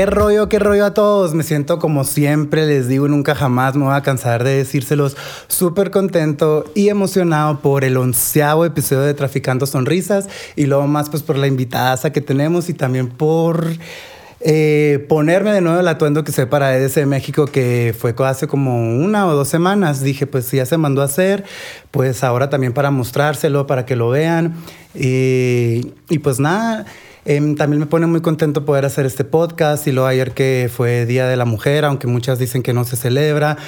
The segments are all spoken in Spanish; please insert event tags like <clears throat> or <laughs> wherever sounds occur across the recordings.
Qué rollo, qué rollo a todos. Me siento como siempre, les digo, nunca jamás me voy a cansar de decírselos. Súper contento y emocionado por el onceavo episodio de Traficando Sonrisas y luego más pues por la invitada que tenemos y también por eh, ponerme de nuevo el atuendo que sé para EDC México, que fue hace como una o dos semanas. Dije, pues si ya se mandó a hacer, pues ahora también para mostrárselo, para que lo vean. y pues nada. Em, también me pone muy contento poder hacer este podcast y luego ayer que fue Día de la Mujer, aunque muchas dicen que no se celebra.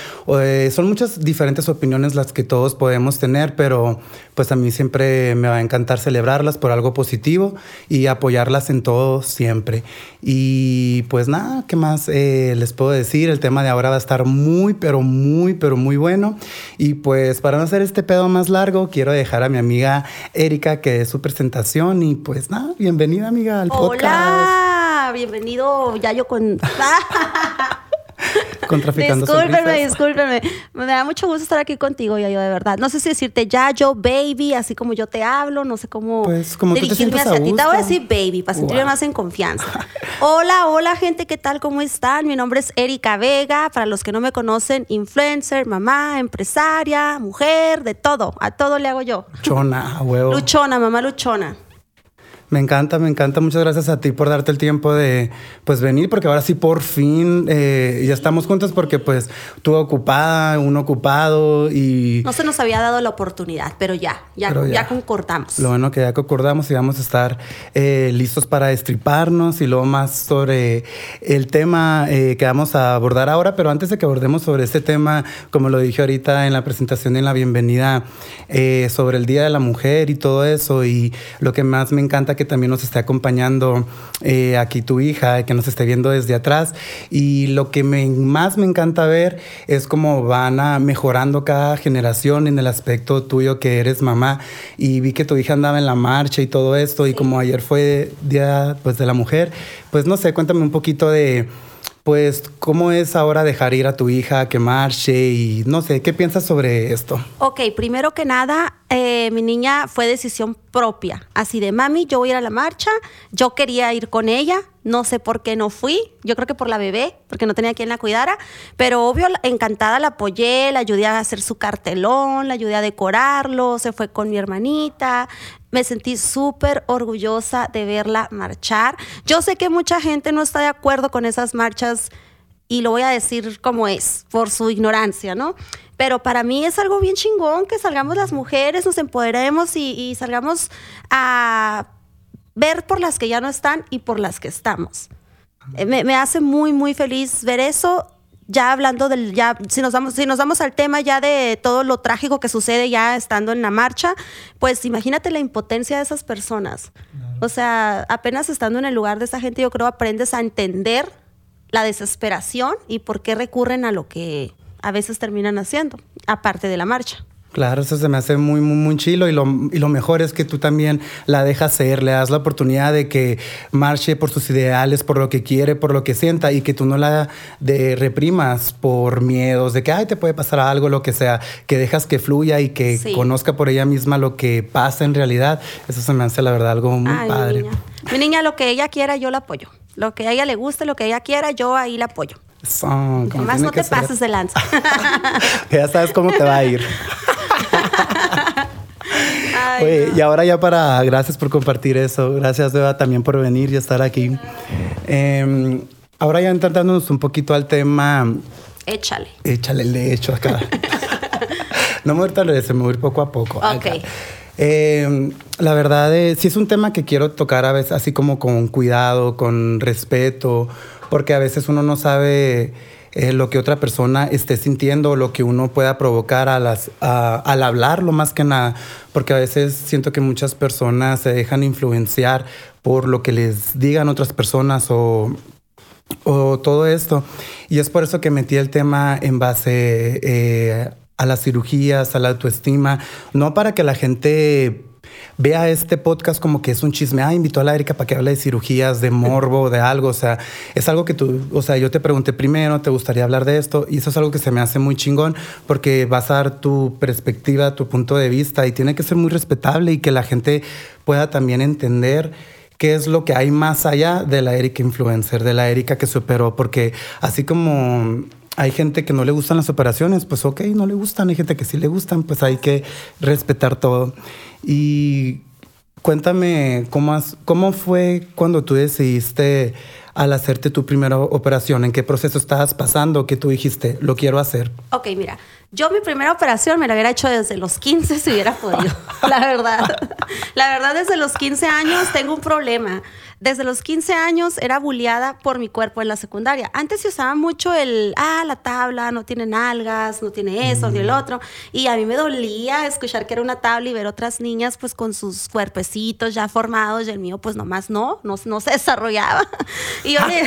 Eh, son muchas diferentes opiniones las que todos podemos tener, pero pues a mí siempre me va a encantar celebrarlas por algo positivo y apoyarlas en todo siempre. Y pues nada, ¿qué más eh, les puedo decir? El tema de ahora va a estar muy, pero muy, pero muy bueno. Y pues para no hacer este pedo más largo, quiero dejar a mi amiga Erika que dé su presentación y pues nada, bienvenida amiga al podcast. Hola, bienvenido Yayo con... <laughs> Contraficando Discúlpeme, discúlpeme. Me da mucho gusto estar aquí contigo, Yayo, de verdad. No sé si decirte Yayo, baby, así como yo te hablo, no sé cómo pues, como dirigirme hacia ti. Te voy a decir baby, para sentirme más en confianza. <laughs> hola, hola, gente, ¿qué tal? ¿Cómo están? Mi nombre es Erika Vega. Para los que no me conocen, influencer, mamá, empresaria, mujer, de todo. A todo le hago yo. Luchona, huevo. Luchona, mamá luchona. Me encanta, me encanta. Muchas gracias a ti por darte el tiempo de pues venir, porque ahora sí por fin eh, ya estamos juntos porque pues tú ocupada, uno ocupado y... No se nos había dado la oportunidad, pero ya, ya, ya, concordamos. Lo bueno que ya concordamos y vamos a estar eh, listos para estriparnos y luego más sobre el tema eh, que vamos a abordar ahora, pero antes de que abordemos sobre este tema, como lo dije ahorita en la presentación y en la bienvenida, sobre el Día de la Mujer y todo eso y lo que más me encanta que también nos esté acompañando eh, aquí tu hija, que nos esté viendo desde atrás. Y lo que más me encanta ver es cómo van a mejorando cada generación en el aspecto tuyo que eres mamá. Y vi que tu hija andaba en la marcha y todo esto. Y como ayer fue Día pues, de la Mujer, pues no sé, cuéntame un poquito de pues, ¿cómo es ahora dejar ir a tu hija que marche? Y no sé, ¿qué piensas sobre esto? Ok, primero que nada, eh, mi niña fue decisión propia. Así de, mami, yo voy a ir a la marcha, yo quería ir con ella, no sé por qué no fui, yo creo que por la bebé, porque no tenía quien la cuidara, pero obvio, encantada la apoyé, la ayudé a hacer su cartelón, la ayudé a decorarlo, se fue con mi hermanita, me sentí súper orgullosa de verla marchar. Yo sé que mucha gente no está de acuerdo con esas marchas y lo voy a decir como es, por su ignorancia, ¿no? Pero para mí es algo bien chingón que salgamos las mujeres, nos empoderemos y, salgamos a ver por las que ya no están y por las que estamos. Eh, me, me, hace muy, muy feliz ver eso. Ya hablando del, ya, si nos vamos, si nos vamos al tema ya de todo lo trágico que sucede ya estando en la marcha, pues imagínate la impotencia de esas personas. O sea, apenas estando en el lugar de esa gente, yo creo aprendes a entender la desesperación y por qué recurren a lo que a veces terminan haciendo, aparte de la marcha. Claro, eso se me hace muy, muy, muy chilo y lo, y lo mejor es que tú también la dejas ser, le das la oportunidad de que marche por sus ideales, por lo que quiere, por lo que sienta y que tú no la de reprimas por miedos de que, ay, te puede pasar algo, lo que sea, que dejas que fluya y que conozca por ella misma lo que pasa en realidad. Eso se me hace, la verdad, algo muy padre. Mi niña. mi niña, lo que ella quiera, yo la apoyo. Lo que a ella le guste, lo que ella quiera, yo ahí la apoyo. Más no te pases de lanza. <laughs> ya sabes cómo te va a ir. y ahora ya para, gracias por compartir eso, gracias Beba también por venir y estar aquí. Em, ahora ya entrándonos un poquito al tema. Échale. Échale el hecho acá. <laughs> no me voy se me voy poco a poco. Ok. Em, la verdad es, sí es un tema que quiero tocar a veces así como con cuidado, con respeto, porque a veces uno no sabe eh, lo que otra persona esté sintiendo, lo que uno pueda provocar a las, a- al más que nada, porque a veces siento que muchas personas se dejan influenciar por lo que les digan otras personas o o todo esto. Y es por eso que metí el tema en base eh, a las cirugías, a la autoestima, no para que la gente vea este podcast como que es un chisme, ah, invitó a la Erika para que hable de cirugías, de morbo, de algo, o sea, es algo que tú, o sea, yo te pregunté primero, ¿te gustaría hablar de esto? Y eso es algo que se me hace muy chingón porque vas a dar tu perspectiva, tu punto de vista y tiene que ser muy respetable y que la gente pueda también entender qué es lo que hay más allá de la Erika influencer, de la Erika que superó, porque así como hay gente que no le gustan las operaciones, pues ok, no le gustan, hay gente que sí le gustan, pues hay que respetar todo. Y cuéntame, ¿cómo, has- cómo fue cuando tú decidiste al hacerte tu primera operación? ¿En qué proceso estabas pasando? ¿Qué tú dijiste? Lo quiero hacer. Ok, mira, yo mi primera operación me la hubiera hecho desde los 15 si hubiera podido, <laughs> la verdad. La verdad, desde los 15 años tengo un problema. Desde los 15 años era bulliada por mi cuerpo en la secundaria. Antes se usaba mucho el, ah, la tabla, no tiene nalgas, no tiene eso, ni el otro. Y a mí me dolía escuchar que era una tabla y ver otras niñas pues con sus cuerpecitos ya formados y el mío pues nomás no, no, no se <laughs> desarrollaba. Y yo le,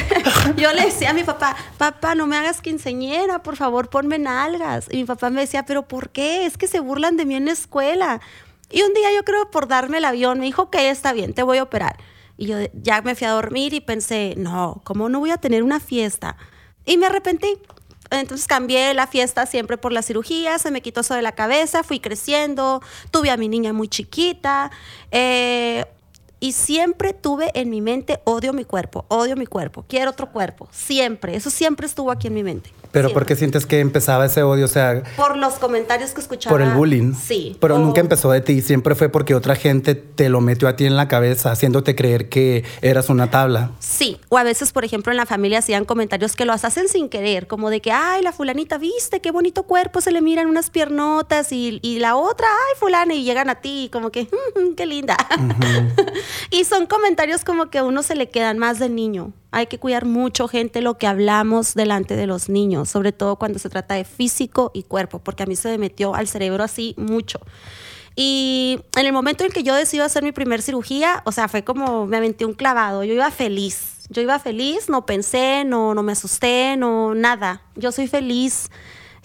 <laughs> yo le decía a mi papá, papá, no me hagas quinceñera, por favor, ponme nalgas. Y mi papá me decía, pero ¿por qué? Es que se burlan de mí en la escuela. Y un día yo creo por darme el avión, me dijo, ok, está bien, te voy a operar. Y yo ya me fui a dormir y pensé, no, ¿cómo no voy a tener una fiesta? Y me arrepentí. Entonces cambié la fiesta siempre por la cirugía, se me quitó eso de la cabeza, fui creciendo, tuve a mi niña muy chiquita. eh, y siempre tuve en mi mente, odio mi cuerpo, odio mi cuerpo, quiero otro cuerpo, siempre, eso siempre estuvo aquí en mi mente. Pero. ¿por qué sientes que empezaba ese odio? O sea, Por los comentarios que escuchaba. por el bullying. Sí. Pero o- nunca empezó de ti, siempre fue porque otra gente te lo metió a ti en la cabeza, haciéndote creer que eras una tabla. Sí, o a veces, por ejemplo, en la familia hacían comentarios que los hacen sin querer, como de que, ay, la fulanita, viste, qué bonito cuerpo, se le miran unas piernotas y, y la otra, ay, fulana, y llegan a ti, como que, "Mm, qué linda. <laughs> y son comentarios como que a uno se le quedan más de niño. Hay que cuidar mucho, gente, lo que hablamos delante de los niños, sobre todo cuando se trata de físico y cuerpo, porque a mí se me metió al cerebro así mucho. Y en el momento en que yo decidí hacer mi primer cirugía, o sea, fue como me aventé un clavado. Yo iba feliz. Yo iba feliz, no pensé, no, no me asusté, no nada. Yo soy feliz.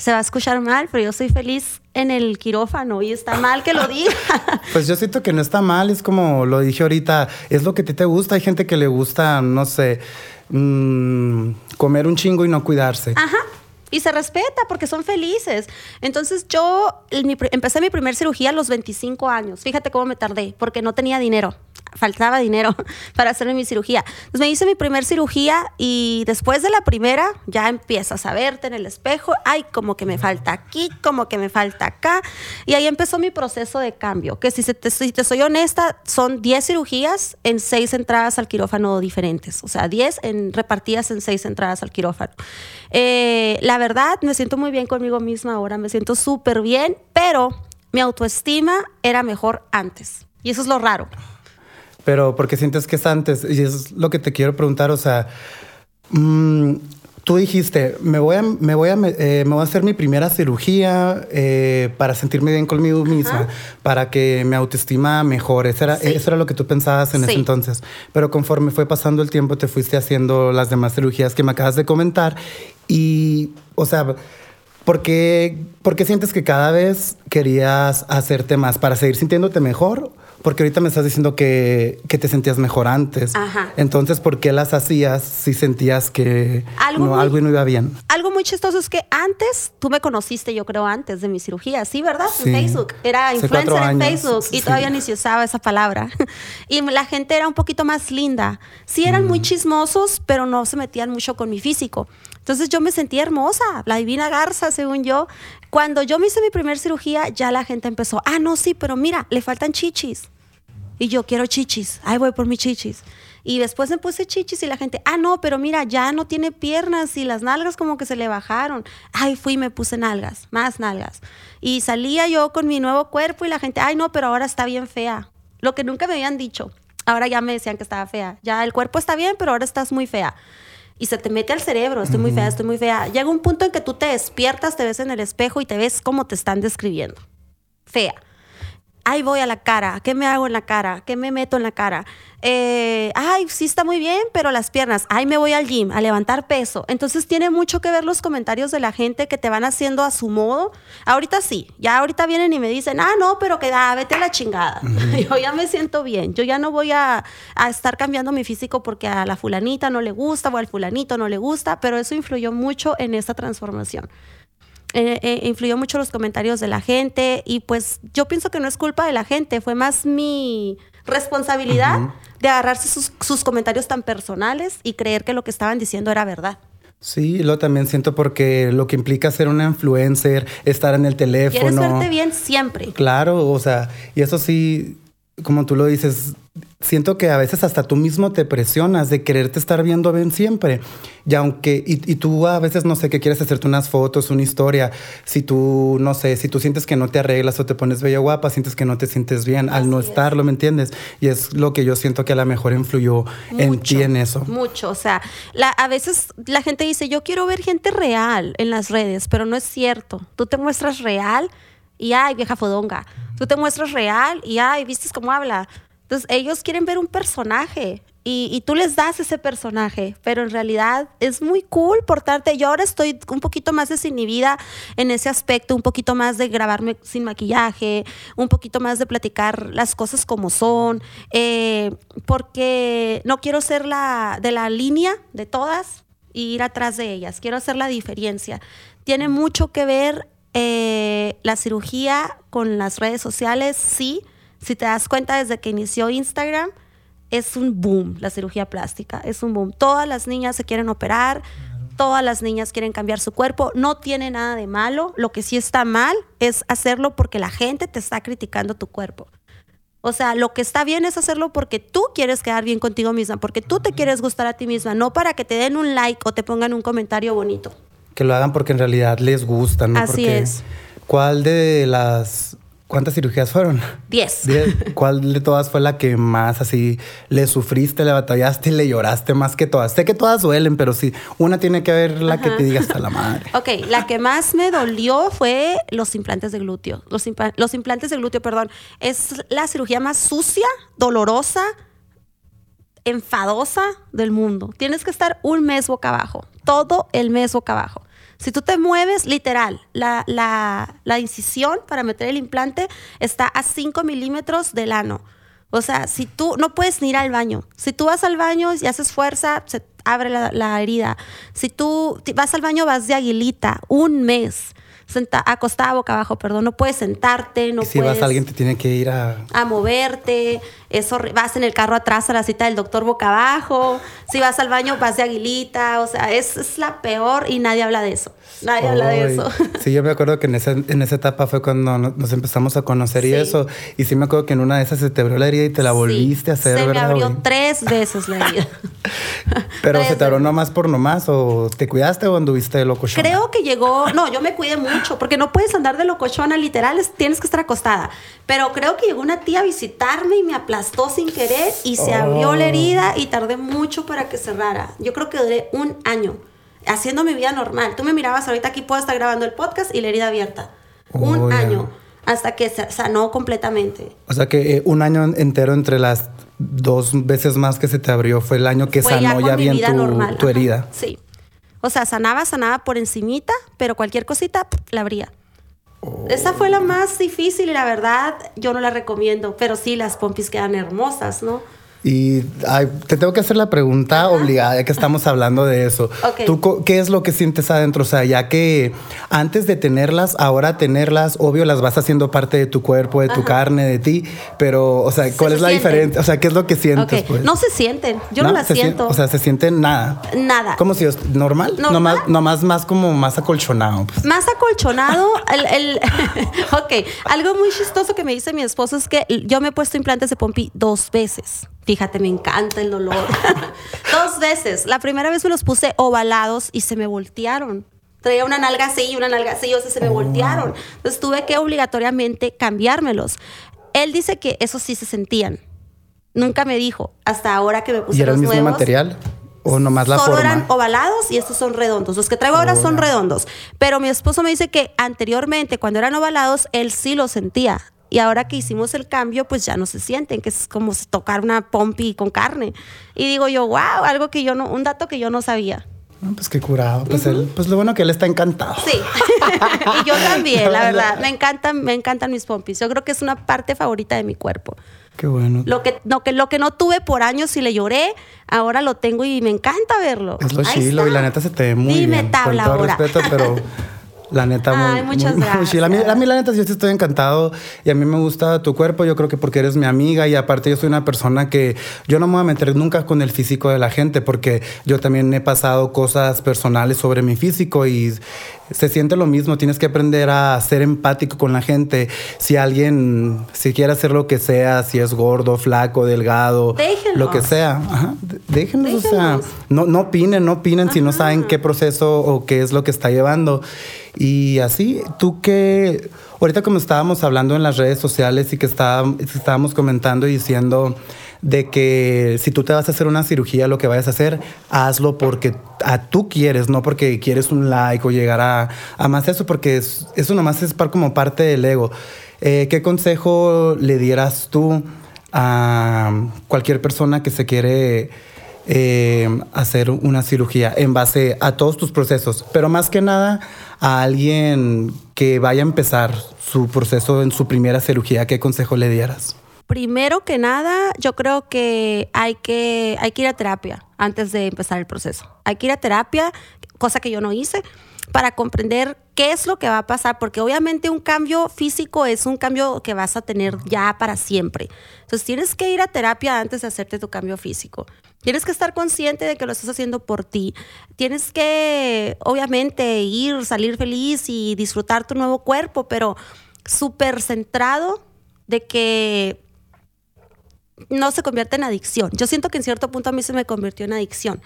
Se va a escuchar mal, pero yo soy feliz en el quirófano y está mal que lo diga. <laughs> Pues yo siento que no está mal, es como lo dije ahorita, es lo que a ti te gusta. Hay gente que le gusta, no sé, mm, comer un chingo y no cuidarse. Ajá. Y se respeta porque son felices. Entonces yo mi empecé mi primer cirugía a los 25 años. Fíjate cómo me tardé, porque no tenía dinero. Faltaba dinero <laughs> para hacerme mi cirugía. Entonces me hice mi primer cirugía y después de la primera ya empiezas a verte en el espejo. Ay, como que me falta aquí, como que me falta acá. Y ahí empezó mi proceso de cambio. Que si, se te, si te soy honesta, son 10 cirugías en 6 entradas al quirófano diferentes. O sea, 10 en, repartidas en 6 entradas al quirófano. Eh, la verdad, me siento muy bien conmigo misma ahora. Me siento súper bien, pero mi autoestima era mejor antes. Y eso es lo raro. Pero porque sientes que es antes, y es lo que te quiero preguntar, o sea, mm, tú dijiste, me voy a, me voy a, eh, me voy a hacer mi primera cirugía eh, para sentirme bien conmigo misma, para que mi autoestima mejore. Eso era, Sí. eso era lo que tú pensabas en ese Sí. entonces. Pero conforme fue pasando el tiempo, te fuiste haciendo las demás cirugías que me acabas de comentar. Y, o sea, ¿por qué, por qué sientes que cada vez querías hacerte más? ¿Para seguir sintiéndote mejor? Porque ahorita me estás diciendo que, que te sentías mejor antes. Ajá. Entonces, ¿por qué las hacías si sentías que Algo no, muy- algo no iba bien? Algo muy chistoso es que antes, tú me conociste, yo creo, antes de mi cirugía, ¿sí, verdad? Sí. En Facebook. Era influencer en Facebook y sí. todavía ni se usaba esa palabra. <laughs> y la gente era un poquito más linda. Sí, eran Mm. muy chismosos, pero no se metían mucho con mi físico. Entonces yo me sentía hermosa, la divina garza, según yo. Cuando yo me hice mi primer cirugía, ya la gente empezó, ah, no, sí, pero mira, le faltan chichis. Y yo quiero chichis, ahí voy por mis chichis. Y después me puse chichis y la gente, ah, no, pero mira, ya no tiene piernas y las nalgas como que se le bajaron. Ay, fui y me puse nalgas, más nalgas. Y salía yo con mi nuevo cuerpo y la gente, ay, no, pero ahora está bien fea. Lo que nunca me habían dicho. Ahora ya me decían que estaba fea. Ya el cuerpo está bien, pero ahora estás muy fea. Y se te mete al cerebro, estoy muy fea, estoy muy fea. Llega un punto en que tú te despiertas, te ves en el espejo y te ves cómo te están describiendo. Fea. Ahí voy a la cara, ¿qué me hago en la cara? ¿Qué me meto en la cara? Eh, ay, sí está muy bien, pero las piernas, ay, me voy al gym a levantar peso. Entonces tiene mucho que ver los comentarios de la gente que te van haciendo a su modo. Ahorita sí, ya ahorita vienen y me dicen, ah, no, pero que da, vete a la chingada. <laughs> Yo ya me siento bien, yo ya no voy a, a estar cambiando mi físico porque a la fulanita no le gusta o al fulanito no le gusta, pero eso influyó mucho en esta transformación. Eh, eh, influyó mucho los comentarios de la gente y pues yo pienso que no es culpa de la gente, fue más mi responsabilidad de agarrarse sus, sus comentarios tan personales y creer que lo que estaban diciendo era verdad. Sí, lo también siento porque lo que implica ser una influencer, estar en el Quieres teléfono. verte bien siempre. Claro, o sea, y eso sí, como tú lo dices, siento que a veces hasta tú mismo te presionas de quererte estar viendo bien siempre. Y aunque, y, y tú a veces no sé qué quieres hacerte unas fotos, una historia, si tú, no sé, si tú sientes que no te arreglas o te pones bella guapa, sientes que no te sientes bien al no es. estarlo, ¿me entiendes? Y es lo que yo siento que a lo mejor influyó en ti en eso. Mucho, o sea, la- a veces la gente dice, yo quiero ver gente real en las redes, pero no es cierto. Tú te muestras real y ay, vieja fodonga. Tú te muestras real y ay, vistes cómo habla. Entonces ellos quieren ver un personaje y, y tú les das ese personaje, pero en realidad es muy cool portarte. Yo ahora estoy un poquito más desinhibida en ese aspecto, un poquito más de grabarme sin maquillaje, un poquito más de platicar las cosas como son, eh, porque no quiero ser la de la línea de todas y ir atrás de ellas. Quiero hacer la diferencia. Tiene mucho que ver eh, la cirugía con las redes sociales, sí. Si te das cuenta desde que inició Instagram, es un boom la cirugía plástica, es un boom. Todas las niñas se quieren operar, todas las niñas quieren cambiar su cuerpo, no tiene nada de malo, lo que sí está mal es hacerlo porque la gente te está criticando tu cuerpo. O sea, lo que está bien es hacerlo porque tú quieres quedar bien contigo misma, porque tú te quieres gustar a ti misma, no para que te den un like o te pongan un comentario bonito. Que lo hagan porque en realidad les gusta, ¿no? Así porque es. ¿Cuál de las... ¿Cuántas cirugías fueron? 10. <laughs> Diez. ¿Cuál de todas fue la que más así le sufriste, le batallaste, le lloraste más que todas? Sé que todas duelen, pero sí, una tiene que haber la que te diga hasta la madre. <laughs> Ok, la que más me dolió fue los implantes de glúteo. Los, impla- los implantes de glúteo, perdón. Es la cirugía más sucia, dolorosa, enfadosa del mundo. Tienes que estar un mes boca abajo, todo el mes boca abajo. Si tú te mueves, literal, la, la- incisión para meter el implante está a 5 milímetros del ano. O sea, si tú no puedes ni ir al baño. Si tú vas al baño y haces fuerza, se abre la, herida. Si tú vas al baño, vas de aguilita, un mes. Senta, acostada boca abajo, perdón. No puedes sentarte, no si puedes vas, alguien te tiene que ir a... a moverte, es horri- vas en el carro atrás a la cita del doctor boca abajo, si vas al baño vas de aguilita, o sea, es, es la peor y nadie habla de eso, nadie habla de eso. Sí, yo me acuerdo que en esa, en esa etapa fue cuando no- nos empezamos a conocer y eso. Y sí me acuerdo que en una de esas se te abrió la herida y te la Sí, volviste a hacer, Se me ¿verdad, abrió güey? tres veces la herida. <laughs> Pero se te abrió nomás por nomás o te cuidaste o anduviste de loco. Creo que llegó, no, yo me cuidé mucho, porque no puedes andar de locochona, literal, es- tienes que estar acostada. Pero creo que llegó una tía a visitarme y me aplastó sin querer y se abrió la Oh. herida y tardé mucho para que cerrara. Yo creo que duré un año haciendo mi vida normal. Tú me mirabas ahorita aquí puedo estar grabando el podcast y la herida abierta. Un Oh, ya. año hasta que se sanó completamente. O sea que eh, un año entero entre las dos veces más que se te abrió fue el año que Fue sanó ya, mi bien tu, tu herida. Sí. O sea, sanaba, sanaba por encimita, pero cualquier cosita la abría. Esa fue la más difícil y la verdad yo no la recomiendo, pero sí las pompis quedan hermosas, ¿no? Y ay, te tengo que hacer la pregunta obligada, ya que estamos hablando de eso. ¿Tú qué es lo que sientes adentro? O sea, ya que antes de tenerlas, ahora tenerlas, obvio las vas haciendo parte de tu cuerpo, de tu carne, de ti, pero, o sea, ¿cuál Se es la sienten. diferencia? O sea, ¿qué es lo que sientes? Pues? No se sienten, yo no, las se sien- siento. O sea, se siente nada. Nada. Como si es normal, ¿Normal? Nomás, nomás más como más acolchonado. pues. Más acolchonado, el, el- <laughs> ok, algo muy chistoso que me dice mi esposo es que yo me he puesto implantes de pompi dos veces. Fíjate, me encanta el dolor. <laughs> dos veces. La primera vez me los puse ovalados y se me voltearon. Traía una nalga así y una nalga así, o sea, se me voltearon. Entonces tuve que obligatoriamente cambiármelos. Él dice que eso sí se sentían. Nunca me dijo, hasta ahora que me puse ¿Y era el los mismo nuevos. material? O nomás la solo forma. eran ovalados y estos son redondos. Los que traigo ahora son Hola. redondos. Pero mi esposo me dice que anteriormente, cuando eran ovalados, él sí lo sentía. Y ahora que hicimos el cambio, pues ya no se sienten, que es como tocar una pompi con carne. Y digo yo, wow, algo que yo no, un dato que yo no sabía. No, pues qué curado. Pues, él, pues lo bueno que él está encantado. Sí. <laughs> y yo también, la verdad. Me encantan, me encantan mis pompis. Yo creo que es una parte favorita de mi cuerpo. Qué bueno. Lo que, lo que, lo que no tuve por años y le lloré, ahora lo tengo y me encanta verlo. Es lo Ahí chilo y la neta se te ve muy Dime bien. tabla con todo ahora. respeto, pero <laughs> la neta muy, muchas muy- <laughs> muy chilo. A mí, a mí la neta yo sí estoy encantado y a mí me gusta tu cuerpo. Yo creo que porque eres mi amiga y aparte yo soy una persona que yo no me voy a meter nunca con el físico de la gente porque yo también he pasado cosas personales sobre mi físico y se siente lo mismo. Tienes que aprender a ser empático con la gente. Si alguien, si quiere hacer lo que sea, si es gordo, flaco, delgado, Déjenlos. lo que sea, ajá, d- déjenlos, o sea, no, no opinen, no opinen si no saben qué proceso o qué es lo que está llevando. Y así, tú que, ahorita como estábamos hablando en las redes sociales y que estaba- estábamos comentando y diciendo de que si tú te vas a hacer una cirugía, lo que vayas a hacer, hazlo porque a tú quieres, no porque quieres un like o llegar a, a más eso, porque es- eso nomás es par- como parte del ego. Eh, ¿Qué consejo le dieras tú a cualquier persona que se quiere eh, hacer una cirugía en base a todos tus procesos, pero más que nada a alguien que vaya a empezar su proceso en su primera cirugía, ¿qué consejo le dieras? Primero que nada, yo creo que hay que, hay que ir a terapia antes de empezar el proceso. Hay que ir a terapia, cosa que yo no hice, para comprender qué es lo que va a pasar, porque obviamente un cambio físico es un cambio que vas a tener ya para siempre. Entonces tienes que ir a terapia antes de hacerte tu cambio físico. Tienes que estar consciente de que lo estás haciendo por ti. Tienes que, obviamente, ir, salir feliz y disfrutar tu nuevo cuerpo, pero súper centrado de que no se convierte en adicción. Yo siento que en cierto punto a mí se me convirtió en adicción.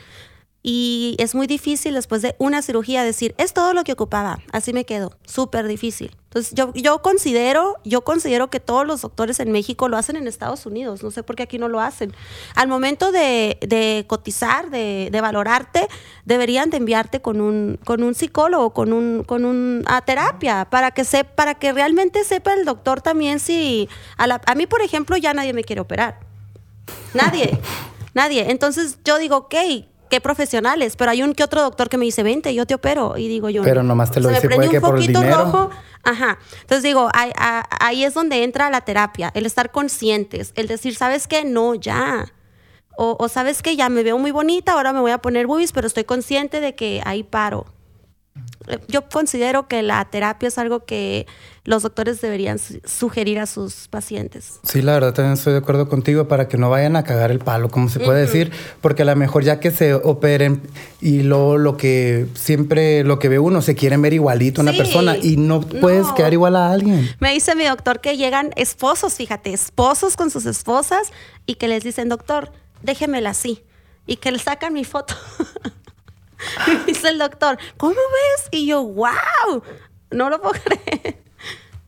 Y es muy difícil después de una cirugía decir, es todo lo que ocupaba. Así me quedo. Súper difícil. Entonces yo, yo considero, yo considero que todos los doctores en México lo hacen en Estados Unidos. No sé por qué aquí no lo hacen. Al momento de, de cotizar, de, de valorarte, deberían de enviarte con un, con un psicólogo, con un, con un a terapia, para que se, para que realmente sepa el doctor también si a, la- a mí, por ejemplo, ya nadie me quiere operar. Nadie, <laughs> nadie. Entonces yo digo, ok, qué profesionales, pero hay un que otro doctor que me dice, vente, yo te opero. Y digo yo, Pero nomás te lo dice, prende puede un que por el foquito dinero. rojo. Ajá. Entonces digo, ahí, ahí es donde entra la terapia, el estar conscientes, el decir, ¿sabes qué? No, ya. O, o sabes que ya me veo muy bonita, ahora me voy a poner boobies, pero estoy consciente de que ahí paro. Yo considero que la terapia es algo que los doctores deberían su- sugerir a sus pacientes. Sí, la verdad también estoy de acuerdo contigo para que no vayan a cagar el palo, como se puede decir, porque a lo mejor ya que se operen y lo, lo que siempre, lo que ve uno, se quieren ver igualito a una persona y no puedes No. quedar igual a alguien. Me dice mi doctor que llegan esposos, fíjate, esposos con sus esposas y que les dicen, doctor, déjemela así. Y que le sacan mi foto. <laughs> y <laughs> dice el doctor, ¿cómo ves? Y yo, wow, no lo puedo <laughs> creer.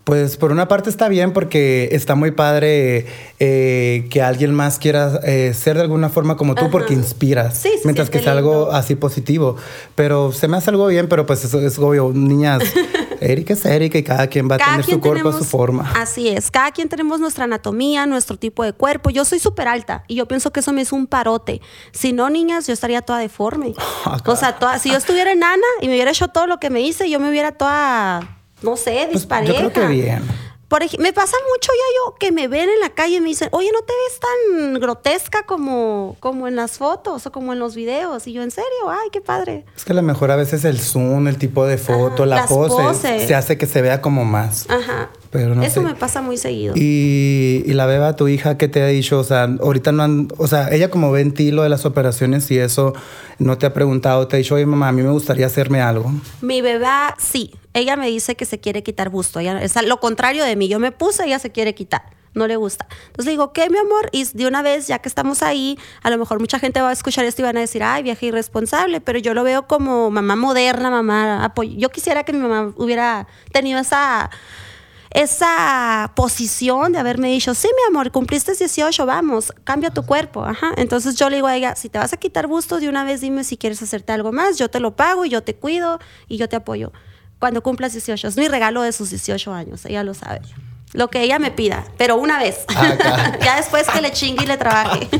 Pues por una parte está bien porque está muy padre eh, que alguien más quiera eh, ser de alguna forma como tú Ajá. porque inspiras. Sí, se mientras que sea algo así positivo. Pero se me hace algo bien, pero pues eso es obvio. Niñas, <laughs> Erika es Erika y cada quien va a tener su cuerpo a su forma. Así es, cada quien tenemos nuestra anatomía, nuestro tipo de cuerpo. Yo soy súper alta y yo pienso que eso me es un parote. Si no, niñas, yo estaría toda deforme. <laughs> Ah, o sea, toda, si yo estuviera enana y me hubiera hecho todo lo que me hice, yo me hubiera toda, no sé, Pues, dispareja. yo creo que bien. Por ej- me pasa mucho ya yo que me ven en la calle y me dicen, oye, no te ves tan grotesca como, como en las fotos o como en los videos. Y yo, ¿en serio? Ay, qué padre. Es que a lo mejor a veces el zoom, el tipo de foto, Ajá, la pose, poses. se hace que se vea como más. Ajá. Pero no Eso sé. me pasa muy seguido. Y, y la beba, tu hija, ¿qué te ha dicho? O sea, ahorita no han, o sea, ella como ve en ti lo de las operaciones y eso, no te ha preguntado, te ha dicho, oye mamá, a mí me gustaría hacerme algo. Mi bebé, sí. Ella me dice que se quiere quitar busto. Ella, es lo contrario de mí. Yo me puse, ella se quiere quitar. No le gusta. Entonces le digo, ¿qué, mi amor? Y de una vez, ya que estamos ahí, a lo mejor mucha gente va a escuchar esto y van a decir, ay, viaje irresponsable. Pero yo lo veo como mamá moderna, mamá apoyo. Yo quisiera que mi mamá hubiera tenido esa esa posición de haberme dicho, sí, mi amor, cumpliste 18, vamos, cambia tu cuerpo. Ajá. Entonces yo le digo a ella, si te vas a quitar gusto de una vez, dime si quieres hacerte algo más, yo te lo pago y yo te cuido y yo te apoyo. Cuando cumplas 18, es mi regalo de sus 18 años, ella lo sabe. Lo que ella me pida, pero una vez. Acá. <laughs> ya después que le chingue y le trabaje. <laughs>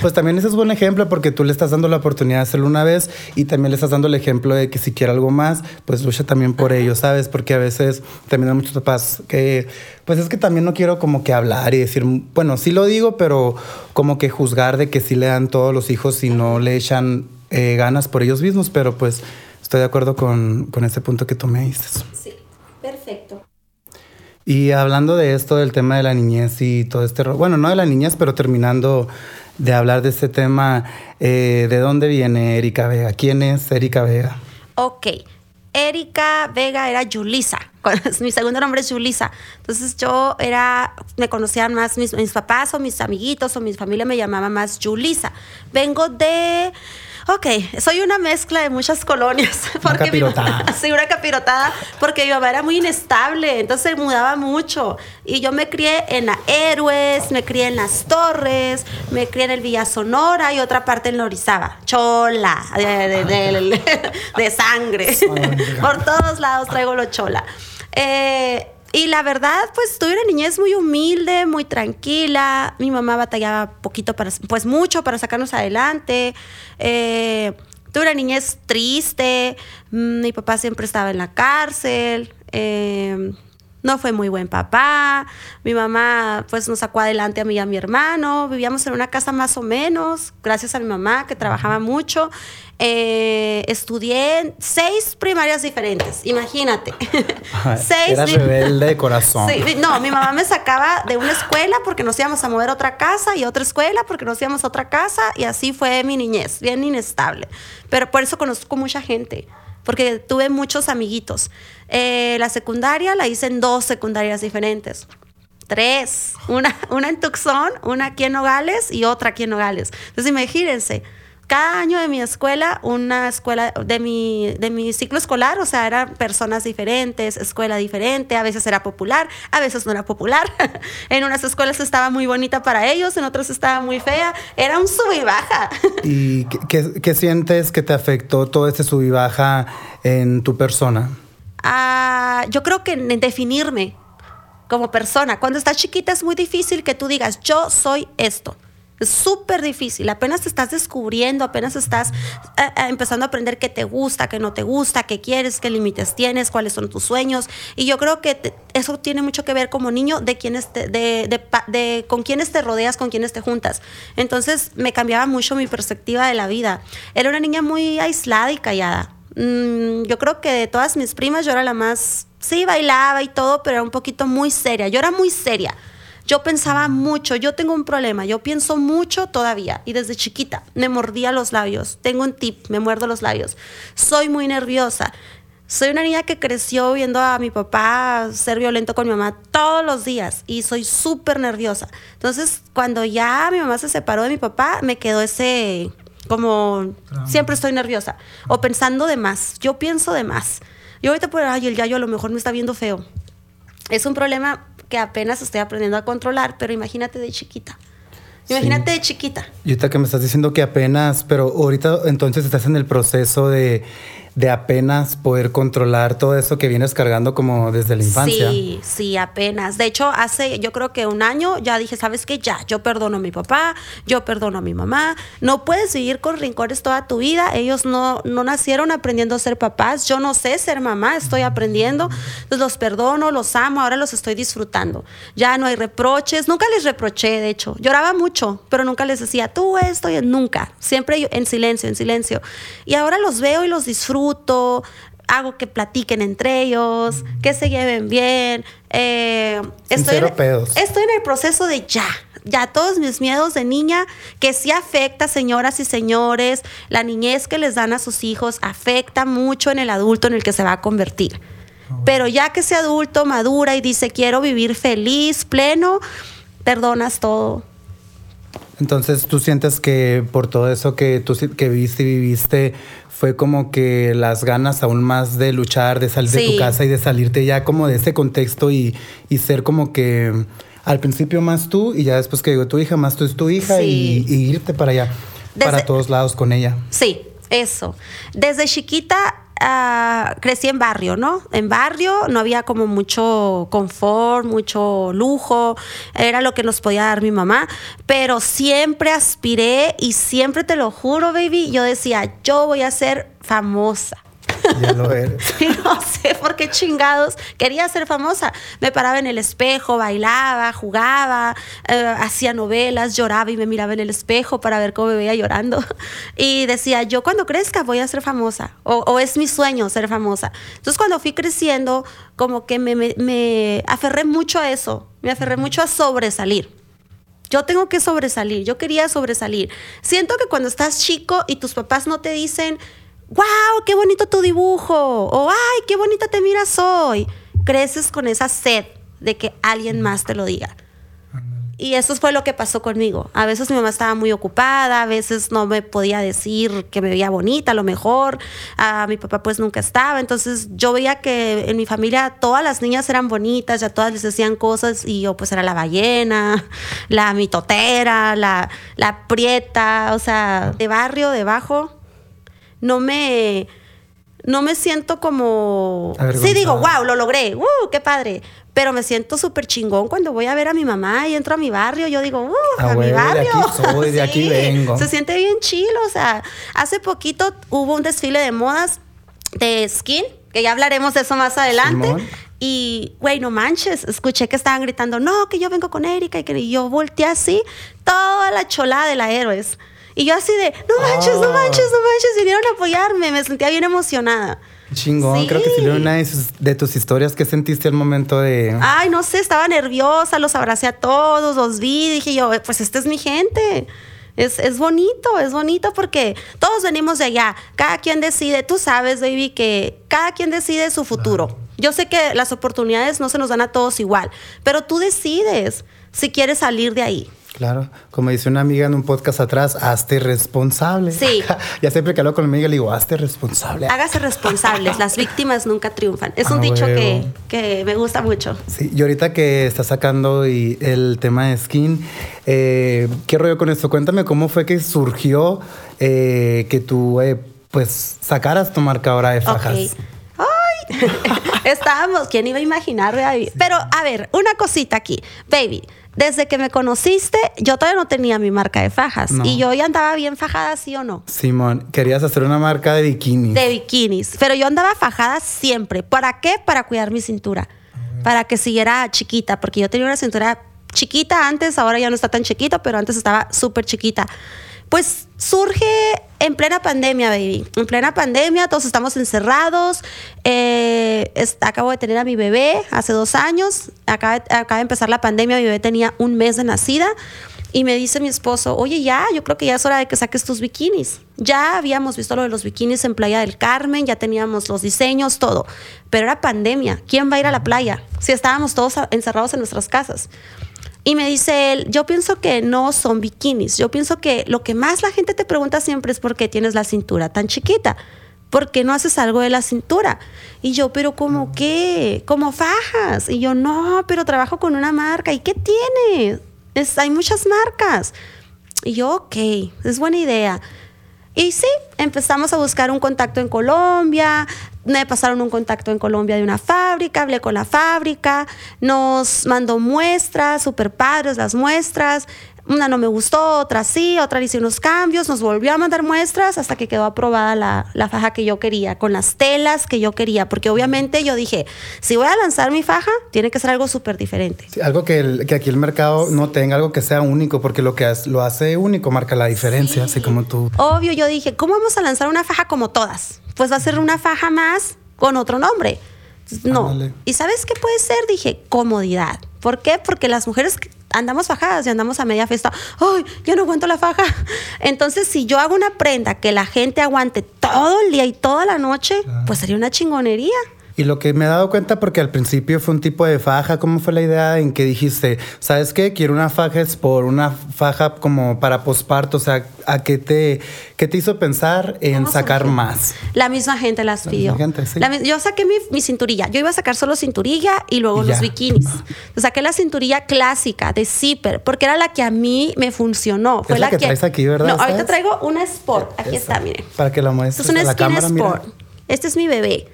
Pues también ese es buen ejemplo porque tú le estás dando la oportunidad de hacerlo una vez y también le estás dando el ejemplo de que si quiere algo más, pues lucha también por ello, ¿sabes? Porque a veces también hay muchos papás que, pues es que también no quiero como que hablar y decir, bueno, sí lo digo, pero como que juzgar de que sí le dan todos los hijos y no le echan eh, ganas por ellos mismos, pero pues estoy de acuerdo con, con ese punto que tú me dices. sí, perfecto. Y hablando de esto, del tema de la niñez y todo este... Bueno, no de la niñez, pero terminando de hablar de este tema, eh, ¿de dónde viene Erika Vega? ¿Quién es Erika Vega? Ok. Erika Vega era Yulisa. <laughs> Mi segundo nombre es Yulisa. Entonces yo era, me conocían más mis, papás o mis amiguitos o mi familia me llamaba más Yulisa. Vengo de, ok, soy una mezcla de muchas colonias. <laughs> Una mi mamá- capirotada. <laughs> sí, una capirotada, porque mi mamá era muy inestable, entonces se mudaba mucho. Y yo me crié en la Héroes, me crié en las Torres, me crié en el Villa Sonora y otra parte en la Orizaba. Chola, de, de- de- <laughs> de sangre. Por todos lados traigo lo chola. Eh, y la verdad, pues tuve una niñez muy humilde, muy tranquila. Mi mamá batallaba poquito para, pues mucho para sacarnos adelante. Eh, tuve una niñez triste. Mm, Mi papá siempre estaba en la cárcel. Eh, no fue muy buen papá. Mi mamá pues nos sacó adelante a mí y a mi hermano. Vivíamos en una casa más o menos, gracias a mi mamá que trabajaba mucho. Eh, estudié en seis primarias diferentes, imagínate. <laughs> seis Eras di- rebelde de corazón. Sí, no, mi mamá me sacaba de una escuela porque nos íbamos a mover a otra casa y otra escuela porque nos íbamos a otra casa y así fue mi niñez, bien inestable. Pero por eso conozco mucha gente, porque tuve muchos amiguitos. Eh, la secundaria la hice en dos secundarias diferentes. Tres. Una, <laughs> una en Tucson, una aquí en Nogales y otra aquí en Nogales. Entonces imagínense, cada año de mi escuela, una escuela de mi, de mi ciclo escolar, o sea, eran personas diferentes, escuela diferente, a veces era popular, a veces no era popular. <laughs> en unas escuelas estaba muy bonita para ellos, en otras estaba muy fea. Era un sub y baja. <laughs> ¿Y qué, qué- qué sientes que te afectó todo este sub y baja en tu persona? Ah, yo creo que en definirme como persona. Cuando estás chiquita es muy difícil que tú digas, yo soy esto. Es súper difícil. Apenas te estás descubriendo, apenas estás eh, eh, empezando a aprender qué te gusta, qué no te gusta, qué quieres, qué límites tienes, cuáles son tus sueños. Y yo creo que te- eso tiene mucho que ver como niño de, quiénes te- de, de de con quiénes te rodeas, con quiénes te juntas. Entonces me cambiaba mucho mi perspectiva de la vida. Era una niña muy aislada y callada. Mm, yo creo que de todas mis primas yo era la más, sí, bailaba y todo, pero era un poquito muy seria. Yo era muy seria. Yo pensaba mucho, yo tengo un problema, yo pienso mucho todavía y desde chiquita me mordía los labios. Tengo un tip, me muerdo los labios. Soy muy nerviosa. Soy una niña que creció viendo a mi papá ser violento con mi mamá todos los días y soy súper nerviosa. Entonces, cuando ya mi mamá se separó de mi papá, me quedó ese como siempre estoy nerviosa o pensando de más. Yo pienso de más. Yo ahorita por ay, el yayo a lo mejor me está viendo feo. Es un problema que apenas estoy aprendiendo a controlar, pero imagínate de chiquita. Imagínate de chiquita. Y ahorita que me estás diciendo que apenas, pero ahorita entonces estás en el proceso de, de apenas poder controlar todo eso que vienes cargando como desde la infancia. Sí, sí, apenas. De hecho, hace yo creo que un año ya dije, ¿sabes qué? Ya, yo perdono a mi papá, yo perdono a mi mamá. No puedes vivir con rincones toda tu vida. Ellos no, no nacieron aprendiendo a ser papás. Yo no sé ser mamá, estoy aprendiendo. Entonces los perdono, los amo, ahora los estoy disfrutando. Ya no hay reproches. Nunca les reproché, de hecho. Lloraba mucho, pero nunca les decía, tú esto, y nunca. Siempre en silencio, en silencio. Y ahora los veo y los disfruto hago que platiquen entre ellos, que se lleven bien. Eh, estoy, en, pedos. estoy en el proceso de ya, ya todos mis miedos de niña, que sí afecta, señoras y señores, la niñez que les dan a sus hijos afecta mucho en el adulto en el que se va a convertir. Pero ya que ese adulto madura y dice, quiero vivir feliz, pleno, perdonas todo. Entonces tú sientes que por todo eso que tú que viviste y viviste fue como que las ganas aún más de luchar, de salir de tu casa y de salirte ya como de ese contexto y, y ser como que al principio más tú y ya después que llegó tu hija, más tú es tu hija Sí. y, y irte para allá, Desde- para todos lados con ella. Sí, eso. Desde chiquita ah, crecí en barrio, ¿no? En barrio no había como mucho confort, mucho lujo, era lo que nos podía dar mi mamá, pero siempre aspiré y siempre te lo juro, baby, yo decía, yo voy a ser famosa. Ya lo eres. <laughs> Y no sé por qué chingados quería ser famosa. Me paraba en el espejo, bailaba, jugaba, eh, hacía novelas, lloraba y me miraba en el espejo para ver cómo me veía llorando. <laughs> Y decía, yo cuando crezca voy a ser famosa. O, o es mi sueño ser famosa. Entonces cuando fui creciendo, como que me, me- me aferré mucho a eso. Me aferré mucho a sobresalir. Yo tengo que sobresalir, yo quería sobresalir. Siento que cuando estás chico y tus papás no te dicen, wow, qué bonito tu dibujo, o ay, qué bonita te miras hoy, creces con esa sed de que alguien más te lo diga. Y eso fue lo que pasó conmigo. A veces mi mamá estaba muy ocupada, a veces no me podía decir que me veía bonita, a lo mejor. A mi papá pues nunca estaba. Entonces yo veía que en mi familia todas las niñas eran bonitas, ya todas les decían cosas y yo pues era la ballena, la mitotera, la, la prieta, o sea, de barrio, debajo. No me... No me siento como... Sí digo, wow, lo logré, ¡uh, qué padre! Pero me siento súper chingón cuando voy a ver a mi mamá y entro a mi barrio. Yo digo, ¡uh, A a, mi de barrio! aquí soy, de <laughs> aquí vengo. Se siente bien chilo. O sea, hace poquito hubo un desfile de modas de skin, que ya hablaremos de eso más adelante. Simón. Y, güey, no manches, escuché que estaban gritando, no, que yo vengo con Erika y que y yo volteé así, toda la cholada de la héroes. Y yo así de, no manches, no Ah. manches, no manches, vinieron a apoyarme, me sentía bien emocionada. Chingón, Sí. creo que fue una de, sus- de tus historias que sentiste al momento de... Ay, no sé, estaba nerviosa, los abracé a todos, los vi, dije yo, pues esta es mi gente. Es, es bonito, es bonito porque todos venimos de allá. Cada quien decide, tú sabes, baby, que cada quien decide su futuro. Yo sé que las oportunidades no se nos dan a todos igual, pero tú decides si quieres salir de ahí. Claro, como dice una amiga en un podcast atrás, hazte responsable. Sí. <laughs> ya siempre que hablo con mi amiga le digo, hazte responsable. Hágase responsables, <laughs> las víctimas nunca triunfan. Es un Ah, dicho que, que me gusta mucho. Sí, y ahorita que estás sacando y el tema de skin, eh, ¿qué rollo con esto? Cuéntame cómo fue que surgió eh, que tú eh, pues sacaras tu marca ahora de fajas. Ok. ¡Ay! <laughs> Estábamos, ¿quién iba a imaginar, baby? Pero, a ver, una cosita aquí. Baby, desde que me conociste, yo todavía no tenía mi marca de fajas. No. Y yo ya andaba bien fajada, ¿sí o no? Simón, querías hacer una marca de bikinis. De bikinis. Pero yo andaba fajada siempre. ¿Para qué? Para cuidar mi cintura. Para que siguiera chiquita. Porque yo tenía una cintura chiquita antes, ahora ya no está tan chiquita, pero antes estaba súper chiquita. Pues surge en plena pandemia, baby. En plena pandemia, todos estamos encerrados. Eh, acabo de tener a mi bebé hace dos años. Acaba, de- acaba de empezar la pandemia, mi bebé tenía un mes de nacida. Y me dice mi esposo, oye, ya, yo creo que ya es hora de que saques tus bikinis. Ya habíamos visto lo de los bikinis en Playa del Carmen, ya teníamos los diseños, todo. Pero era pandemia. ¿Quién va a ir a la playa? Si estábamos todos encerrados en nuestras casas. Y me dice él, yo pienso que no son bikinis. Yo pienso que lo que más la gente te pregunta siempre es por qué tienes la cintura tan chiquita. ¿Por qué no haces algo de la cintura? Y yo, pero ¿cómo qué? ¿Como fajas? Y yo, no, pero trabajo con una marca. ¿Y qué tiene? Es, hay muchas marcas. Y yo, ok, es buena idea. Y sí, empezamos a buscar un contacto en Colombia. Me pasaron un contacto en Colombia de una fábrica, hablé con la fábrica, nos mandó muestras, super padres las muestras. Una no me gustó, otra sí, otra le hice unos cambios, nos volvió a mandar muestras hasta que quedó aprobada la, la faja que yo quería, con las telas que yo quería, porque obviamente yo dije, si voy a lanzar mi faja, tiene que ser algo súper diferente. Sí, algo que, el- que aquí el mercado no tenga, algo que sea único, porque lo que lo hace único marca la diferencia, así como tú. Obvio, yo dije, ¿cómo vamos a lanzar una faja como todas? Pues va a ser una faja más con otro nombre. No. ¿Y sabes qué puede ser? Dije, comodidad. ¿Por qué? Porque las mujeres andamos fajadas y andamos a media fiesta. ¡Ay, ya no aguanto la faja! Entonces, si yo hago una prenda que la gente aguante todo el día y toda la noche, pues sería una chingonería. Y lo que me he dado cuenta, porque al principio fue un tipo de faja, ¿cómo fue la idea en que dijiste, ¿sabes qué? Quiero una faja es por una faja como para posparto, o sea, ¿a qué te, qué te hizo pensar en ¿Cómo sacar surgió? más? La misma gente las La pidió. gente, sí. La yo saqué mi, mi cinturilla. Yo iba a sacar solo cinturilla y luego Y los bikinis. Saqué la cinturilla clásica de zipper porque era la que a mí me funcionó. Fue Es la que traes aquí, ¿verdad? No, ¿Esta ahorita traigo una Sport. Aquí Esa. está, miren. Para que la muestres es una la Skin cámara, mira. Sport. Este es mi bebé.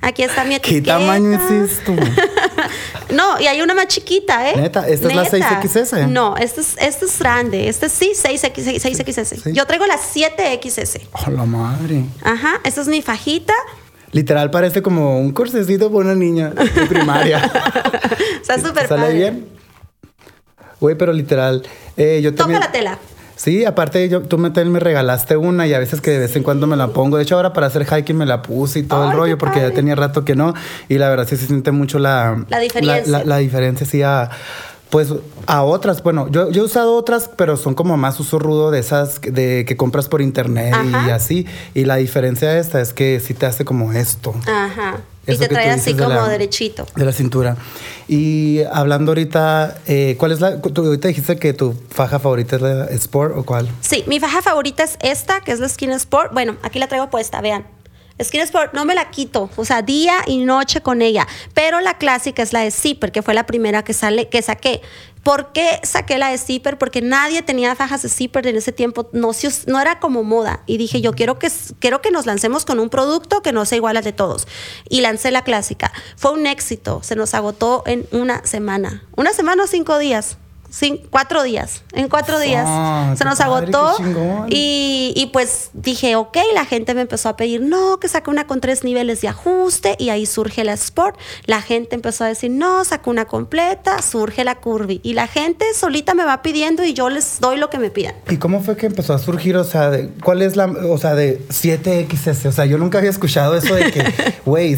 Aquí está mi ¿Qué etiqueta. tamaño es esto? <laughs> No, y hay una más chiquita, ¿eh? Neta, ¿esta es la 6XS? No, esta es, esta es grande. Esta es sí, 6X, 6XS. Sí. Yo traigo la 7XS. ¡Oh, la madre! Ajá, esta es mi fajita. Literal parece como un cursecito para una niña de primaria. <laughs> Está <laughs> súper ¿Sale padre. bien? Güey, pero literal, eh, yo Toca también... la tela. Sí, aparte yo, tú me, me regalaste una y a veces que de vez en cuando me la pongo. De hecho, ahora para hacer hiking me la puse y todo Ay, el rollo porque ya tenía rato que no. Y la verdad sí se siente mucho la... La diferencia. La, la diferencia sí a... Pues a otras, bueno, yo, yo he usado otras, pero son como más uso rudo de esas que- de, que compras por internet y así. Y la diferencia de esta es que sí te hace como esto. Ajá. Y te trae así de como la- derechito. De la cintura. Y hablando ahorita, eh, ¿cuál es la... Tú ahorita dijiste que tu faja favorita es la Sport o cuál? Sí, mi faja favorita es esta, que es la Skin Sport. Bueno, aquí la traigo puesta, vean. Skin Sport, no me la quito, o sea, día y noche con ella. Pero la clásica es la de Zipper, que fue la primera que, sale, que saqué. ¿Por qué saqué la de Zipper? Porque nadie tenía fajas de Zipper en ese tiempo, no, no era como moda. Y dije, yo quiero que, quiero que nos lancemos con un producto que no sea igual al de todos. Y lancé la clásica. Fue un éxito, se nos agotó en una semana. Una semana o cinco días. Cin- cuatro días. En cuatro días. Ah, se nos padre, agotó. Y, y pues dije, ok, la gente me empezó a pedir, no, que saque una con tres niveles de ajuste y ahí surge la Sport. La gente empezó a decir, no, saca una completa, surge la Curvy. Y la gente solita me va pidiendo y yo les doy lo que me pidan. ¿Y cómo fue que empezó a surgir? O sea, de- ¿cuál es la, o sea, de 7XS? O sea, yo nunca había escuchado eso de que, <laughs> güey,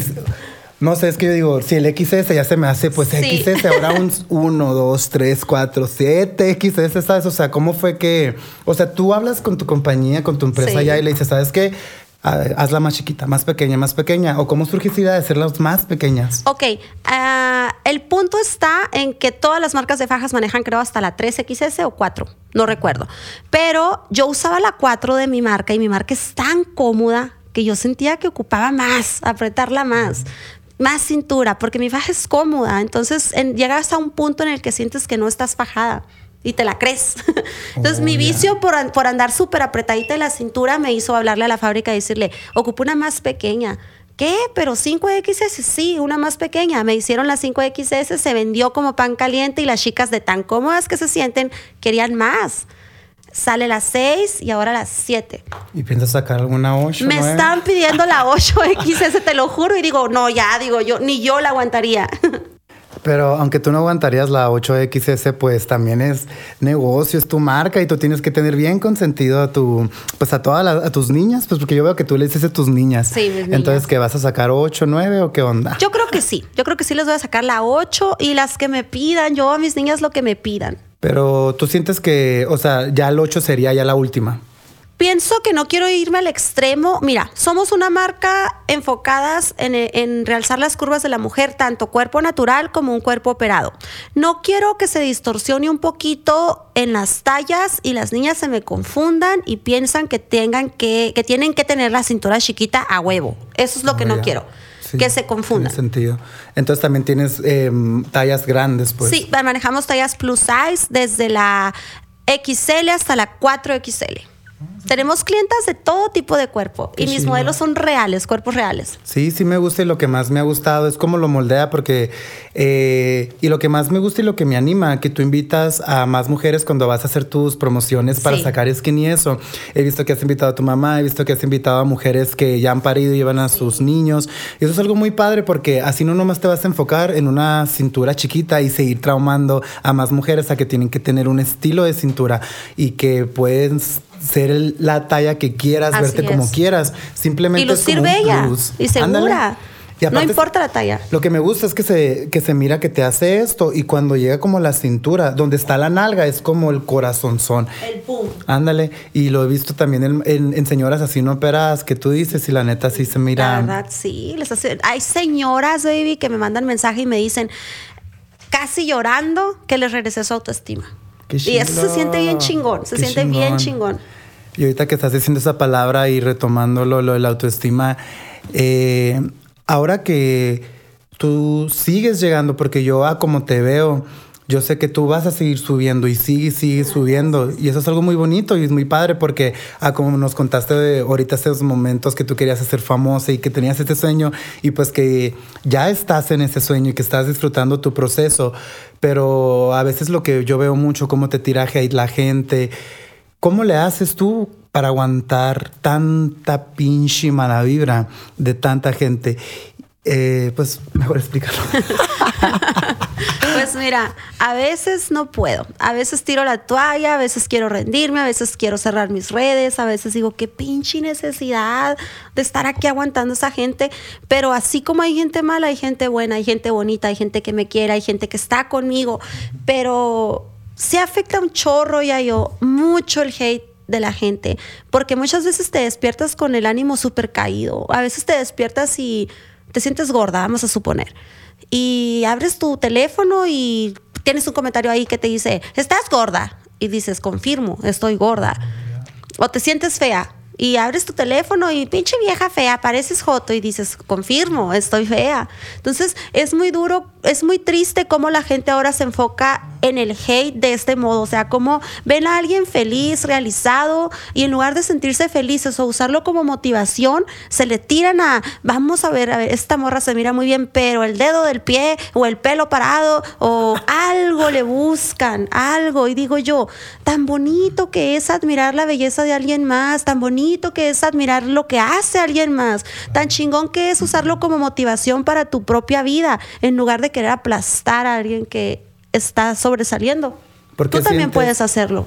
no sé, es que yo digo, si el XS ya se me hace, pues Sí. XS, ahora un 1, 2, 3, 4, 7 XS, ¿sabes? O sea, ¿cómo fue que, o sea, tú hablas con tu compañía, con tu empresa Sí. ya y le dices, ¿sabes qué? Hazla más chiquita, más pequeña, más pequeña. ¿O cómo surge esa idea de hacerlas más pequeñas? Ok, ah, el punto está en que todas las marcas de fajas manejan creo hasta la 3XS o 4, no recuerdo. Pero yo usaba la 4 de mi marca y mi marca es tan cómoda que yo sentía que ocupaba más, apretarla más. Más cintura, porque mi faja es cómoda. Entonces en- llegas a un punto en el que sientes que no estás fajada y te la crees. <laughs> Entonces, Oh, mi vicio por, por andar súper apretadita de la cintura me hizo hablarle a la fábrica y decirle, ocupo una más pequeña. ¿Qué? Pero 5XS, sí, una más pequeña. Me hicieron la 5XS, se vendió como pan caliente y las chicas de tan cómodas que se sienten querían más. Sale la 6 y ahora la 7. ¿Y piensas sacar alguna 8? Me están pidiendo la 8XS, te lo juro, y digo, no, ya, digo yo, ni yo la aguantaría. <laughs> Pero aunque tú no aguantarías la 8XS, pues también es negocio, es tu marca y tú tienes que tener bien consentido a tu, pues a todas las- a tus niñas, pues porque yo veo que tú le dices a tus niñas. Sí, mis Entonces. ¿que vas a sacar 8, 9 o qué onda? Yo creo que sí, yo creo que sí les voy a sacar la 8 y las que me pidan, yo a mis niñas lo que me pidan. Pero tú sientes que, o sea, ya el 8 sería ya la última. Pienso que no quiero irme al extremo. Mira, somos una marca enfocadas en, en realzar las curvas de la mujer, tanto cuerpo natural como un cuerpo operado. No quiero que se distorsione un poquito en las tallas y las niñas se me confundan y piensan que tengan que, que tienen que tener la cintura chiquita a huevo. Eso es lo que Oh, no ya. quiero. Sí, que se confundan. Tiene sentido. Entonces también tienes em, tallas grandes, pues. Sí, manejamos tallas plus size desde la XL hasta la 4XL. Tenemos clientas de todo tipo de cuerpo Qué y mis modelos son reales, cuerpos reales. Sí, sí me gusta y lo que más me ha gustado es cómo lo moldea porque eh, y lo que más me gusta y lo que me anima que tú invitas a más mujeres cuando vas a hacer tus promociones para Sí. sacar skin y eso. He visto que has invitado a tu mamá, he visto que has invitado a mujeres que ya han parido y llevan a sus niños. Y eso es algo muy padre porque así no nomás te vas a enfocar en una cintura chiquita y seguir traumando a más mujeres a que tienen que tener un estilo de cintura y que pueden ser el- la talla que quieras, Así verte como es. quieras. Simplemente Y es lucir como un bella plus. y segura. Ándale. Y no importa la talla. Lo que me gusta es que se, que se mira que te hace esto y cuando llega como la cintura, donde está la nalga, es como el corazonzón. El pum. Ándale, y lo he visto también en, en- en señoras así no operadas que tú dices y la neta sí se mira. La verdad, sí. Les hace- Hay señoras, baby, que me mandan mensaje y me dicen, casi llorando, que les regresé su autoestima. Qué Y eso se siente bien chingón, se qué siente bien chingón. Y ahorita que estás diciendo esa palabra y retomando lo, de la autoestima, eh, ahora que tú sigues llegando, porque yo a como te veo, yo sé que tú vas a seguir subiendo y sigues, sigues subiendo. Y eso es algo muy bonito y es muy padre porque, a como nos contaste de ahorita esos momentos que tú querías ser famosa y que tenías este sueño y pues que ya estás en ese sueño y que estás disfrutando tu proceso. Pero a veces lo que yo veo mucho, cómo te tiraje ahí la gente. ¿Cómo le haces tú para aguantar tanta pinche mala vibra de tanta gente? Eh, pues mejor explícalo. <laughs> Pues mira, a veces no puedo. A veces tiro la toalla, a veces quiero rendirme, a veces quiero cerrar mis redes, a veces digo, qué pinche necesidad de estar aquí aguantando a esa gente. Pero así como hay gente mala, hay gente buena, hay gente bonita, hay gente que me quiere, hay gente que está conmigo. Pero sí afecta un chorro, ya yo, mucho el hate de la gente, porque muchas veces te despiertas con el ánimo súper caído, a veces te despiertas y te sientes gorda, vamos a suponer, y abres tu teléfono y tienes un comentario ahí que te dice, estás gorda, y dices, confirmo, estoy gorda, o te sientes fea. Y abres tu teléfono y pinche vieja fea, pareces joto y dices, confirmo, estoy fea. Entonces es muy duro, es muy triste cómo la gente ahora se enfoca en el hate de este modo. O sea, como ven a alguien feliz, realizado, y en lugar de sentirse felices o usarlo como motivación, se le tiran a, vamos a ver, a ver, esta morra se mira muy bien, pero el dedo del pie o el pelo parado o algo le buscan, algo. Y digo yo, tan bonito que es admirar la belleza de alguien más, tan bonito que es admirar lo que hace alguien más, tan chingón que es usarlo como motivación para tu propia vida, en lugar de querer aplastar a alguien que está sobresaliendo. ¿Por qué Tú también sientes- puedes hacerlo.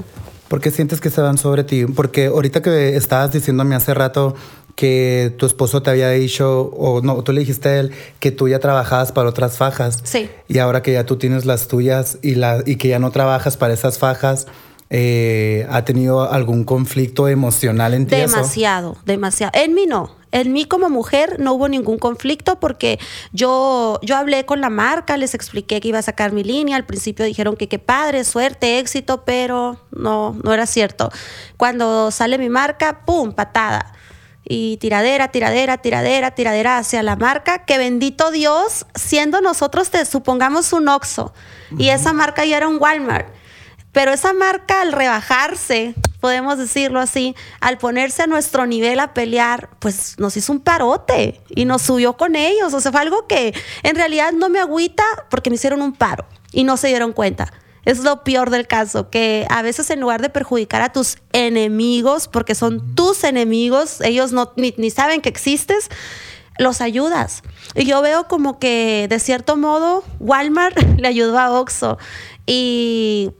¿Por qué sientes que se van sobre ti? Porque ahorita que estabas diciéndome hace rato que tu esposo te había dicho, o no, tú le dijiste a él que tú ya trabajabas para otras fajas. Sí. Y ahora que ya tú tienes las tuyas y, la, y que ya no trabajas para esas fajas, eh, ¿ha tenido algún conflicto emocional en ti? eso? Demasiado, demasiado. En mí no. En mí como mujer no hubo ningún conflicto porque yo, yo hablé con la marca, les expliqué que iba a sacar mi línea. Al principio dijeron que qué padre, suerte, éxito, pero no, no era cierto. Cuando sale mi marca, ¡pum! patada. Y tiradera, tiradera, tiradera, tiradera hacia la marca, que bendito Dios, siendo nosotros, te supongamos un Oxxo, y esa marca ya era un Walmart. Pero esa marca al rebajarse, podemos decirlo así, al ponerse a nuestro nivel a pelear, pues nos hizo un parote y nos subió con ellos. O sea, fue algo que en realidad no me agüita porque me hicieron un paro y no se dieron cuenta. Es lo peor del caso, que a veces en lugar de perjudicar a tus enemigos, porque son tus enemigos, ellos no, ni, ni saben que existes, los ayudas. Y yo veo como que de cierto modo Walmart <laughs> le ayudó a Oxxo y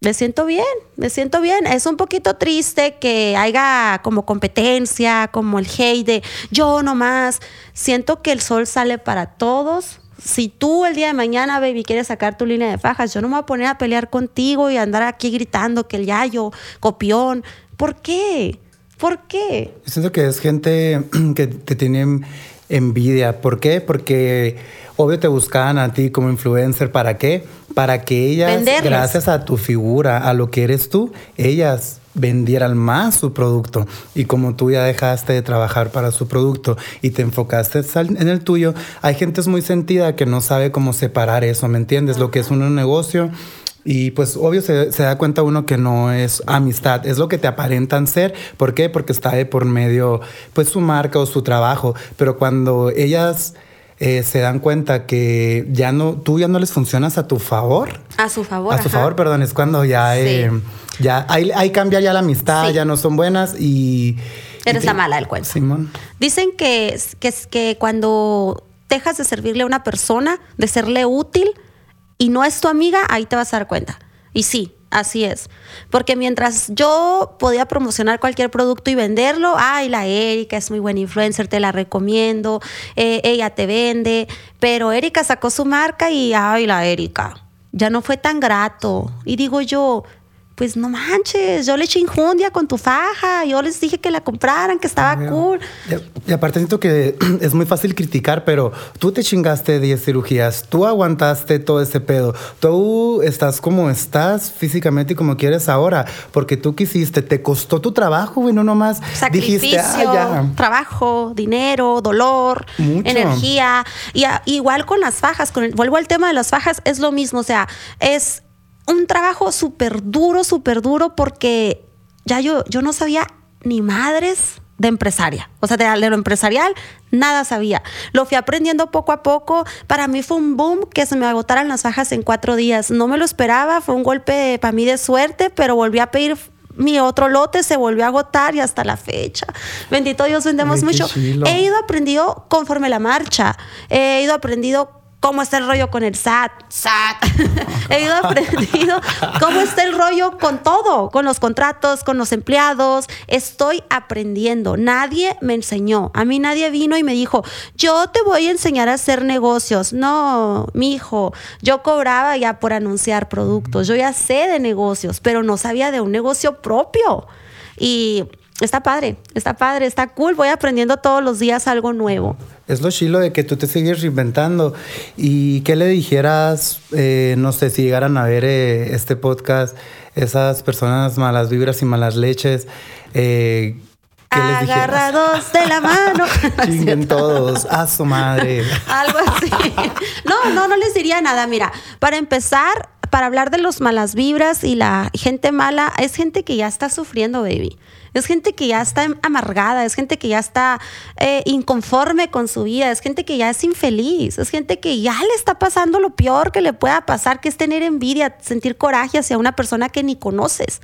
me siento bien, me siento bien. Es un poquito triste que haya como competencia, como el hate de yo nomás. Siento que el sol sale para todos. Si tú el día de mañana, baby, quieres sacar tu línea de fajas, yo no me voy a poner a pelear contigo y andar aquí gritando que el yayo, copión. ¿Por qué? ¿Por qué? Siento que es gente <clears throat> que te tiene envidia. ¿Por qué? Porque obvio te buscaban a ti como influencer. ¿Para qué? Para que ellas, Venderles. gracias a tu figura, a lo que eres tú, ellas vendieran más su producto. Y como tú ya dejaste de trabajar para su producto y te enfocaste en el tuyo, hay gente muy sentida que no sabe cómo separar eso, ¿me entiendes? Lo que es un negocio. Y pues obvio se, se da cuenta uno que no es amistad, es lo que te aparentan ser. ¿Por qué? Porque está de por medio pues su marca o su trabajo. Pero cuando ellas eh, se dan cuenta que ya no, tú ya no les funcionas a tu favor. A su favor. a su ajá. favor, perdón, es cuando ya, Sí. eh, ya ahí, ahí cambia ya la amistad, Sí. ya no son buenas y... Eres y la mala del cuento. Simón. Dicen que, que, que cuando dejas de servirle a una persona, de serle útil y no es tu amiga, ahí te vas a dar cuenta. Y sí, Así es. Porque mientras yo podía promocionar cualquier producto y venderlo, ay, la Erika es muy buena influencer, te la recomiendo, eh, ella te vende, pero Erika sacó su marca y, ay, la Erika, ya no fue tan grato. Y digo yo, pues no manches, yo le eché injundia con tu faja, yo les dije que la compraran, que estaba cool. Y, y, aparte siento que <clears throat> es muy fácil criticar, pero tú te chingaste 10 cirugías, tú aguantaste todo ese pedo, tú estás como estás físicamente y como quieres ahora, porque tú quisiste, te costó tu trabajo, güey, no nomás Sacrificio, dijiste, ah, ya. trabajo, dinero, dolor, Mucho. energía. Y a- igual con las fajas, con el- vuelvo al tema de las fajas, es lo mismo, o sea, es un trabajo súper duro, súper duro, porque ya yo, yo no sabía ni madres de empresaria. O sea, de, de lo empresarial, nada sabía. Lo fui aprendiendo poco a poco. Para mí fue un boom que se me agotaran las fajas en cuatro días. No me lo esperaba, fue un golpe para mí de suerte, pero volví a pedir mi otro lote, se volvió a agotar y hasta la fecha. Bendito Dios, vendemos Ay, mucho. chilo. He ido aprendiendo conforme la marcha. He ido aprendiendo cómo está el rollo con el SAT. SAT. <laughs> He ido aprendiendo cómo está el rollo con todo, con los contratos, con los empleados. Estoy aprendiendo. Nadie me enseñó. A mí nadie vino y me dijo, yo te voy a enseñar a hacer negocios. No, mi hijo, yo cobraba ya por anunciar productos. Yo ya sé de negocios, pero no sabía de un negocio propio. Y está padre, está padre, está cool. Voy aprendiendo todos los días algo nuevo. Es lo chilo de que tú te sigues reinventando. ¿Y qué le dijeras, eh, no sé, si llegaran a ver eh, este podcast, esas personas malas vibras y malas leches? Eh, ¿Qué les dijeras? Agarrados de la mano. <laughs> <laughs> Chinguen todos, a su madre. Algo así. <laughs> No, no, no les diría nada. Mira, para empezar, para hablar de los malas vibras y la gente mala, es gente que ya está sufriendo, baby. Es gente que ya está amargada, es gente que ya está eh, inconforme con su vida, es gente que ya es infeliz, es gente que ya le está pasando lo peor que le pueda pasar, que es tener envidia, sentir coraje hacia una persona que ni conoces.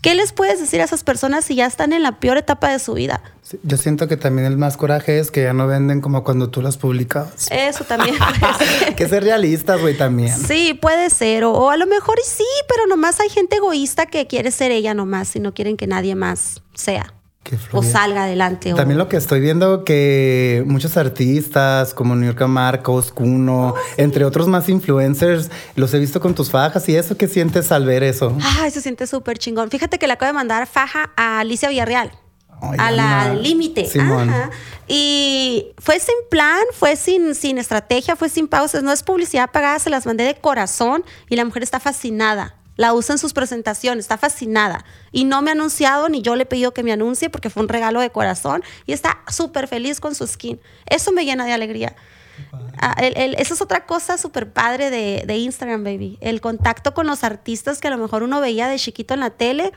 ¿Qué les puedes decir a esas personas si ya están en la peor etapa de su vida? Sí, Yo siento que también el más coraje es que ya no venden como cuando tú las publicabas. Eso también. <laughs> que ser realistas, güey, también. Sí, puede ser. O, o a lo mejor sí, pero nomás hay gente egoísta que quiere ser ella nomás y no quieren que nadie más sea. O salga adelante. o- También lo que estoy viendo que muchos artistas como New York Marcos, Kuno, entre otros más influencers, los he visto con tus fajas y eso qué sientes al ver eso. Ay, se siente súper chingón. Fíjate que le acabo de mandar faja a Alicia Villarreal. A la límite. Y fue sin plan, fue sin, sin estrategia, fue sin pausas. No es publicidad pagada, se las mandé de corazón y la mujer está fascinada. La usa en sus presentaciones, está fascinada. Y no me ha anunciado, ni yo le he pedido que me anuncie porque fue un regalo de corazón y está súper feliz con su skin. Eso me llena de alegría. Ah, el- el- eso es otra cosa súper padre de, de Instagram, baby. El contacto con los artistas que a lo mejor uno veía de chiquito en la tele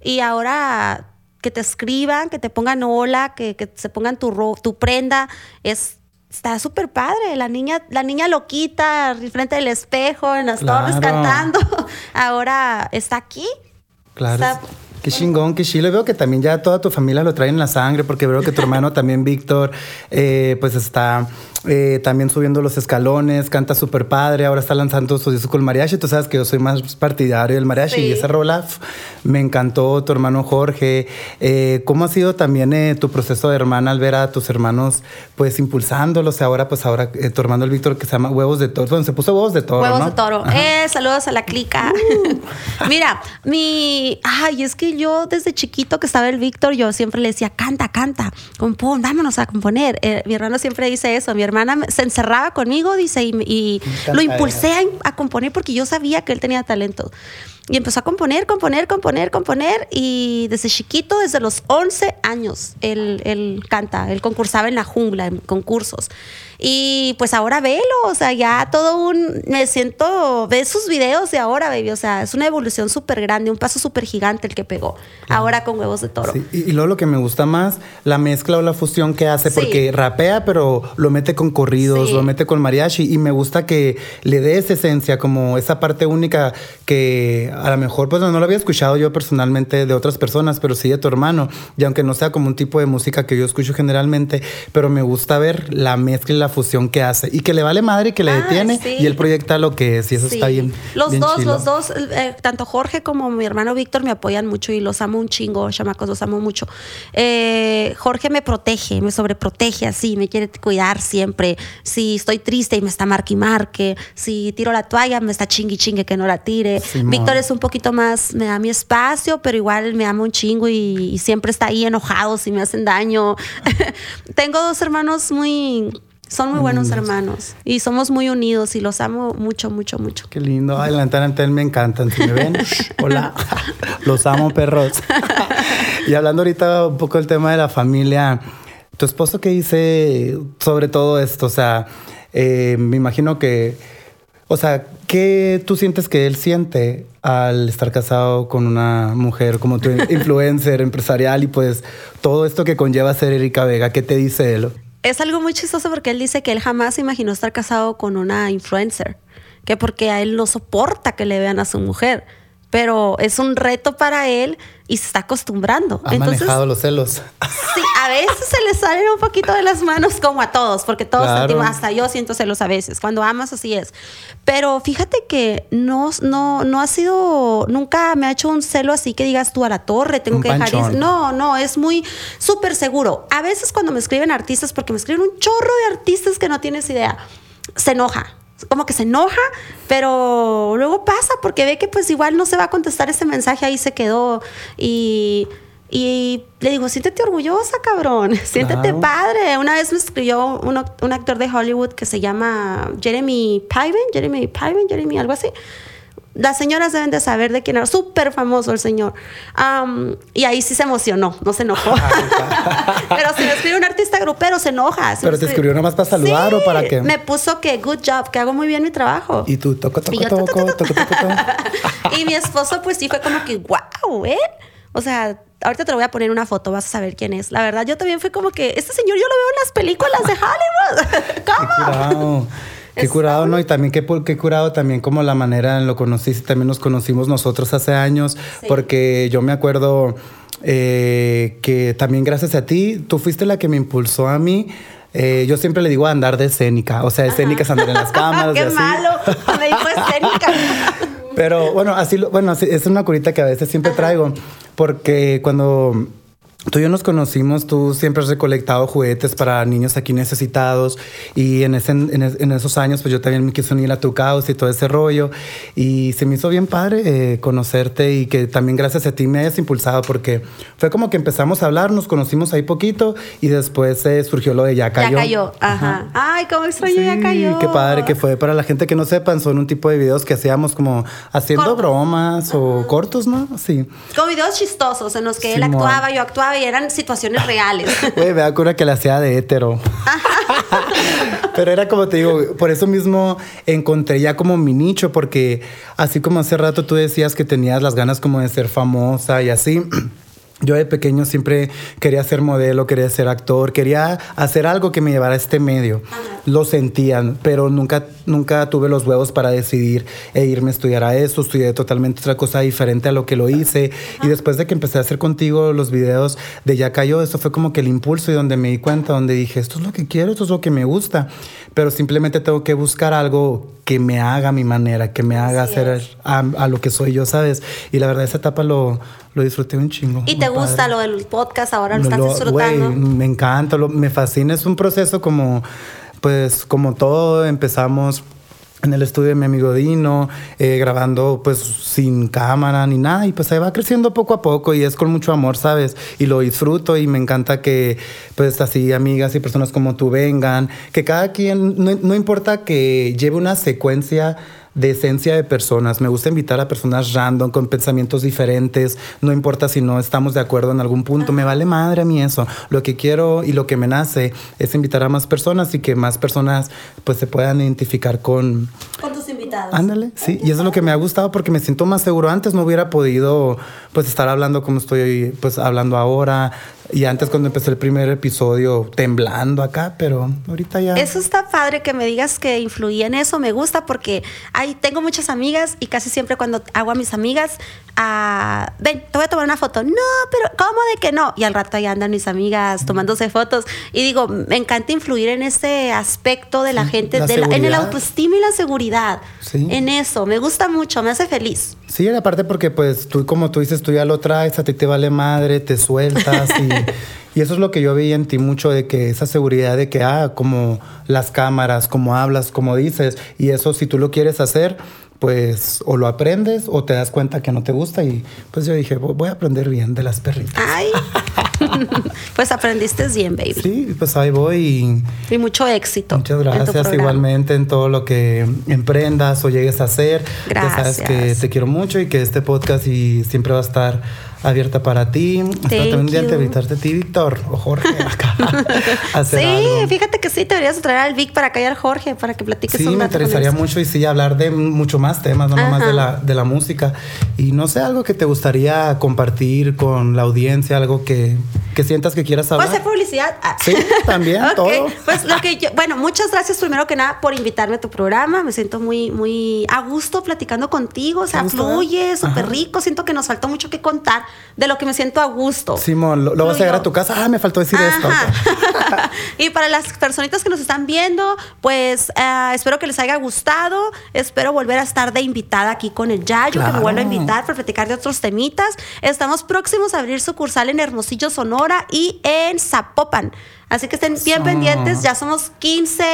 y ahora que te escriban, que te pongan hola, que, que se pongan tu, ro- tu prenda, es, está súper padre. La niña, la niña loquita frente del espejo, en las torres cantando, <laughs> ahora está aquí. Claro. Está- Qué chingón, qué chilo. Y Veo que también ya toda tu familia lo trae en la sangre, porque veo que tu hermano también, Víctor, eh, pues está eh, también subiendo los escalones, canta súper padre, ahora está lanzando su disco con el mariachi. Tú sabes que yo soy más partidario del mariachi Sí. y esa rola me encantó, tu hermano Jorge. Eh, ¿Cómo ha sido también eh, tu proceso de hermana al ver a tus hermanos pues impulsándolos? Ahora, pues ahora tu hermano el Víctor que se llama Huevos de Toro, bueno, se puso Huevos de Toro. Huevos ¿no? de toro. Saludos a la clica. <laughs> Mira, mi. Ay, es que yo desde chiquito que estaba el Víctor, yo siempre le decía, canta, canta, compón, vámonos a componer. Mi hermano siempre dice eso. Mi hermana se encerraba conmigo, dice, y, y lo impulsé a, a componer porque yo sabía que él tenía talento. Y empezó a componer, componer, componer, componer. Y desde chiquito, desde los 11 años, él, él canta. Él concursaba en la jungla, en concursos. Y pues ahora velo, o sea, ya todo un. Me siento. Ve sus videos de ahora, baby. O sea, es una evolución súper grande, un paso súper gigante el que pegó. Ahora con huevos de toro. Sí, Y, y luego lo que me gusta más, la mezcla o la fusión que hace, Sí. porque rapea, pero lo mete con corridos, Sí. lo mete con mariachi, y me gusta que le dé esa esencia, como esa parte única que a lo mejor, pues no, no lo había escuchado yo personalmente de otras personas, pero sí de tu hermano. Y aunque no sea como un tipo de música que yo escucho generalmente, pero me gusta ver la mezcla y la fusión que hace. Y que le vale madre, que le Ah, detiene. sí. Y él proyecta lo que es. Y eso Sí. está bien. Los bien dos, chilo. los dos, eh, tanto Jorge como mi hermano Víctor me apoyan mucho y los amo un chingo, chamacos, los amo mucho. Eh, Jorge me protege, me sobreprotege así, me quiere cuidar siempre. Si estoy triste y me está marque y marque, si tiro la toalla, me está chingui chingue que no la tire. Víctor es un poquito más, me da mi espacio, pero igual me ama un chingo y, y siempre está ahí enojado si me hacen daño. <laughs> Tengo dos hermanos muy... Son muy buenos hermanos y somos muy unidos y los amo mucho, mucho, mucho. Qué lindo. Ay, la neta, me encantan. Si me ven, <laughs> hola. Los amo, perros. y hablando ahorita un poco del tema de la familia, ¿tu esposo qué dice sobre todo esto? O sea, eh, me imagino que, o sea, ¿qué tú sientes que él siente al estar casado con una mujer como tu <laughs> influencer empresarial y pues todo esto que conlleva ser Erika Vega? ¿Qué te dice él? Es algo muy chistoso porque él dice que él jamás se imaginó estar casado con una influencer, que porque a él no soporta que le vean a su mujer, pero es un reto para él y se está acostumbrando. Ha manejado los celos. Sí, a veces se le salen un poquito de las manos como a todos, porque todos Claro. sentimos, hasta yo siento celos a veces, cuando amas así es. Pero fíjate que no, no, no ha sido, nunca me ha hecho un celo así que digas tú a la torre, tengo Un que dejar ir. panchón. No, no, es muy súper seguro. A veces cuando me escriben artistas, porque me escriben un chorro de artistas que no tienes idea, se enoja. Como que se enoja, pero luego pasa porque ve que pues igual no se va a contestar ese mensaje, ahí se quedó. Y, y le digo, siéntete orgullosa, cabrón. <laughs> Siéntete Claro. padre. Una vez me escribió un, un actor de Hollywood que se llama Jeremy Piven, Jeremy Piven, Jeremy, algo así. Las señoras deben de saber de quién era. Súper famoso el señor. Am, y ahí sí se emocionó, no se enojó. <laughs> Pero si me escribe un artista grupero, se enoja. Si Pero te escribió nomás para saludar Sí, o para qué? Me puso que good job, que hago muy bien mi trabajo. Y tú, toco, toco, Y yo, toco, toco, toco, toco. y mi esposo, pues sí fue como que, wow, ¿eh? O sea, ahorita te lo voy a poner una foto, vas a saber quién es. La verdad, yo también fui como que, este señor yo lo veo en las películas de Hollywood. <laughs> ¿Cómo? Qué curado, ¿no? Y también qué, qué curado también como la manera en lo conociste, también nos conocimos nosotros hace años, Sí. porque yo me acuerdo eh, que también gracias a ti, tú fuiste la que me impulsó a mí. eh, yo siempre le digo andar de escénica, o sea, escénica es andar en las cámaras. <laughs> y Qué así. malo. Me dijo escénica. Pero bueno, así lo- bueno, así- es una curita que a veces siempre traigo, porque cuando tú y yo nos conocimos, tú siempre has recolectado juguetes para niños aquí necesitados y en, ese, en, en esos años pues yo también me quise unir a tu causa y todo ese rollo y se me hizo bien padre eh, conocerte y que también gracias a ti me hayas impulsado porque fue como que empezamos a hablar, nos conocimos ahí poquito y después eh, surgió lo de Ya Cayó. Ya cayó. Ajá. Ay, cómo extraño, ya Sí, cayó. Qué padre que fue. Para la gente que no sepan, son un tipo de videos que hacíamos como haciendo Cortos. bromas o cortos, ¿no? Sí. Como videos chistosos en los que él Simón. actuaba, yo actuaba y eran situaciones reales. <laughs> Güey, me da cura que la hacía de hétero. Pero era como te digo, por eso mismo encontré ya como mi nicho, porque así como hace rato tú decías que tenías las ganas como de ser famosa y así. Yo de pequeño siempre quería ser modelo, quería ser actor, quería hacer algo que me llevara a este medio. Lo sentían, pero nunca, nunca tuve los huevos para decidir e irme a estudiar a eso. Estudié totalmente otra cosa diferente a lo que lo hice. Y después de que empecé a hacer contigo los videos de Ya Cayó, eso fue como que el impulso y donde me di cuenta, donde dije, esto es lo que quiero, esto es lo que me gusta. Pero simplemente tengo que buscar algo que me haga mi manera, que me haga Así hacer a, a lo que soy yo, ¿sabes? Y la verdad, esa etapa lo, lo disfruté un chingo. ¿Y te gusta padre. lo del podcast ahora? ¿Lo estás disfrutando? me encanta, lo- me fascina. Es un proceso como, pues, como todo. Empezamos en el estudio de mi amigo Dino, eh, grabando pues sin cámara ni nada. Y pues ahí va creciendo poco a poco y es con mucho amor, ¿sabes? Y lo disfruto y me encanta que pues así amigas y personas como tú vengan. Que cada quien, no, no importa que lleve una secuencia de esencia de personas. Me gusta invitar a personas random, con pensamientos diferentes. No importa si no estamos de acuerdo en algún punto. Me vale madre a mí eso. Lo que quiero y lo que me nace es invitar a más personas y que más personas pues se puedan identificar con... Con tus invitados. Ándale, sí. Y eso es lo que me ha gustado porque me siento más seguro. Antes no hubiera podido pues estar hablando como estoy pues hablando ahora. Y antes cuando empecé el primer episodio temblando acá, pero ahorita ya... Eso está padre que me digas que influía en eso, me gusta porque ahí tengo muchas amigas y casi siempre cuando hago a mis amigas, ah, ven, te voy a tomar una foto. No, pero ¿cómo de que no? Y al rato ahí andan mis amigas tomándose fotos. Y digo, me encanta influir en ese aspecto de la Sí, gente, la de la- en el autoestima y la seguridad. Sí. En eso, me gusta mucho, me hace feliz. Sí, aparte porque pues tú, como tú dices, tú ya lo traes, a ti te vale madre, te sueltas y, <laughs> y eso es lo que yo veía en ti mucho, de que esa seguridad de que, ah, como las cámaras, como hablas, como dices, y eso si tú lo quieres hacer, pues o lo aprendes o te das cuenta que no te gusta y pues yo dije, "Vo- voy a aprender bien de las perritas. Ay, <laughs> <laughs> pues aprendiste bien, baby. Sí, pues ahí voy y Y mucho éxito. Muchas gracias igualmente en todo lo que emprendas o llegues a hacer. Ya sabes Gracias. que te quiero mucho y que este podcast y siempre va a estar abierta para ti. Hasta de you. invitarte a ti, Víctor o Jorge, <laughs> acá. <laughs> Sí, algo. fíjate que sí, te deberías traer al Vic para al Jorge, para que platiques Sí, un me interesaría mucho y sí hablar de mucho más temas, no nomás Ajá. de la, de la música. Y no sé, algo que te gustaría compartir con la audiencia, algo que, Mm-hmm. Que sientas que quieras ¿Puedo hablar. hacer publicidad? Ah. Sí, también, <laughs> todo. Pues lo que yo, bueno, muchas gracias primero que nada por invitarme a tu programa. Me siento muy, muy a gusto platicando contigo. O sea, fluye, súper rico. Siento que nos faltó mucho que contar de lo que me siento a gusto. Simón, lo, lo vas a llegar a tu casa. Ah, me faltó decir esto. <laughs> Y para las personitas que nos están viendo, pues eh, espero que les haya gustado. Espero volver a estar de invitada aquí con el Yayo, que me Claro. vuelva a invitar para platicar de otros temitas. Estamos próximos a abrir sucursal en Hermosillo, Sonora y en Zapopan. Así que estén bien Eso. pendientes. Ya somos 15.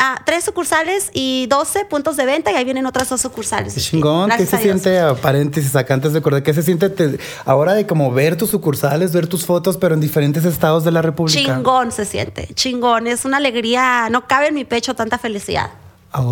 ah, tres sucursales y 12 puntos de venta y ahí vienen otras dos sucursales. Qué chingón, ¿qué se a siente, a paréntesis, acá antes de acordar, qué se siente te- ahora de como ver tus sucursales, ver tus fotos, pero en diferentes estados de la República? Chingón se siente, chingón. Es una alegría, no cabe en mi pecho tanta felicidad.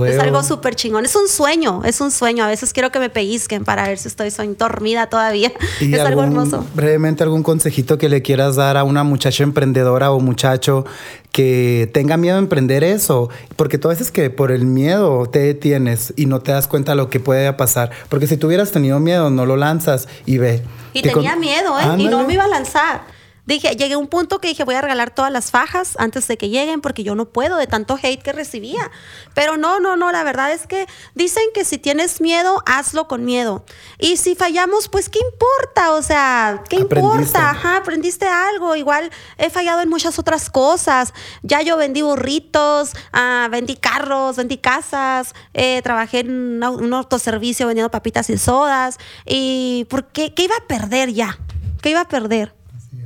Es algo súper chingón. Es un sueño, es un sueño. A veces quiero que me pellizquen para ver si estoy dormida todavía. <laughs> ¿Y Es algo algún- hermoso. Brevemente, algún consejito que le quieras dar a una muchacha emprendedora o muchacho que tenga miedo a emprender eso. Porque tú a veces que por el miedo te detienes y no te das cuenta de lo que puede pasar. Porque si tú hubieras tenido miedo, no lo lanzas y ve. Y tenía con- miedo, ¿eh? Y no me iba a lanzar. Dije, llegué a un punto que dije, voy a regalar todas las fajas antes de que lleguen porque yo no puedo de tanto hate que recibía. Pero no, no, no, la verdad es que dicen que si tienes miedo, hazlo con miedo. Y si fallamos, pues ¿qué importa? O sea, ¿qué Aprendiste. importa? Ajá, aprendiste algo. Igual he fallado en muchas otras cosas. Ya yo vendí burritos, ah, vendí carros, vendí casas, eh, trabajé en un autoservicio vendiendo papitas y sodas. ¿Y por qué? ¿Qué iba a perder ya? ¿Qué iba a perder?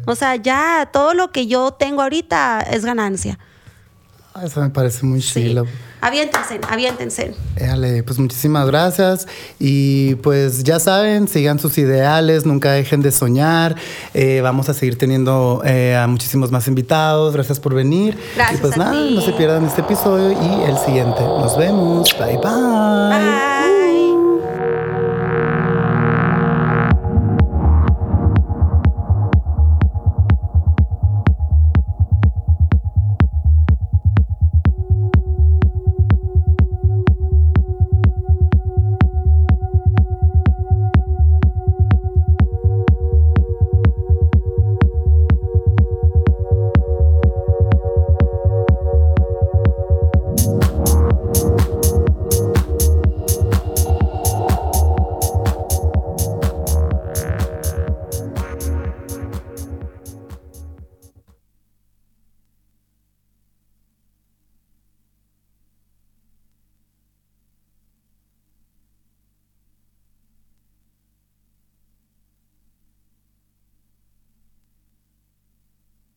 O sea, ya todo lo que yo tengo ahorita es ganancia. Ah, Eso me parece muy Sí. chilo. Aviéntense, aviéntense. Éale, pues muchísimas gracias y pues ya saben, sigan sus ideales, nunca dejen de soñar, Eh, vamos a seguir teniendo eh, a muchísimos más invitados, gracias por venir Gracias y pues a nada, ti. no se pierdan este episodio y el siguiente, nos vemos, bye bye. Bye.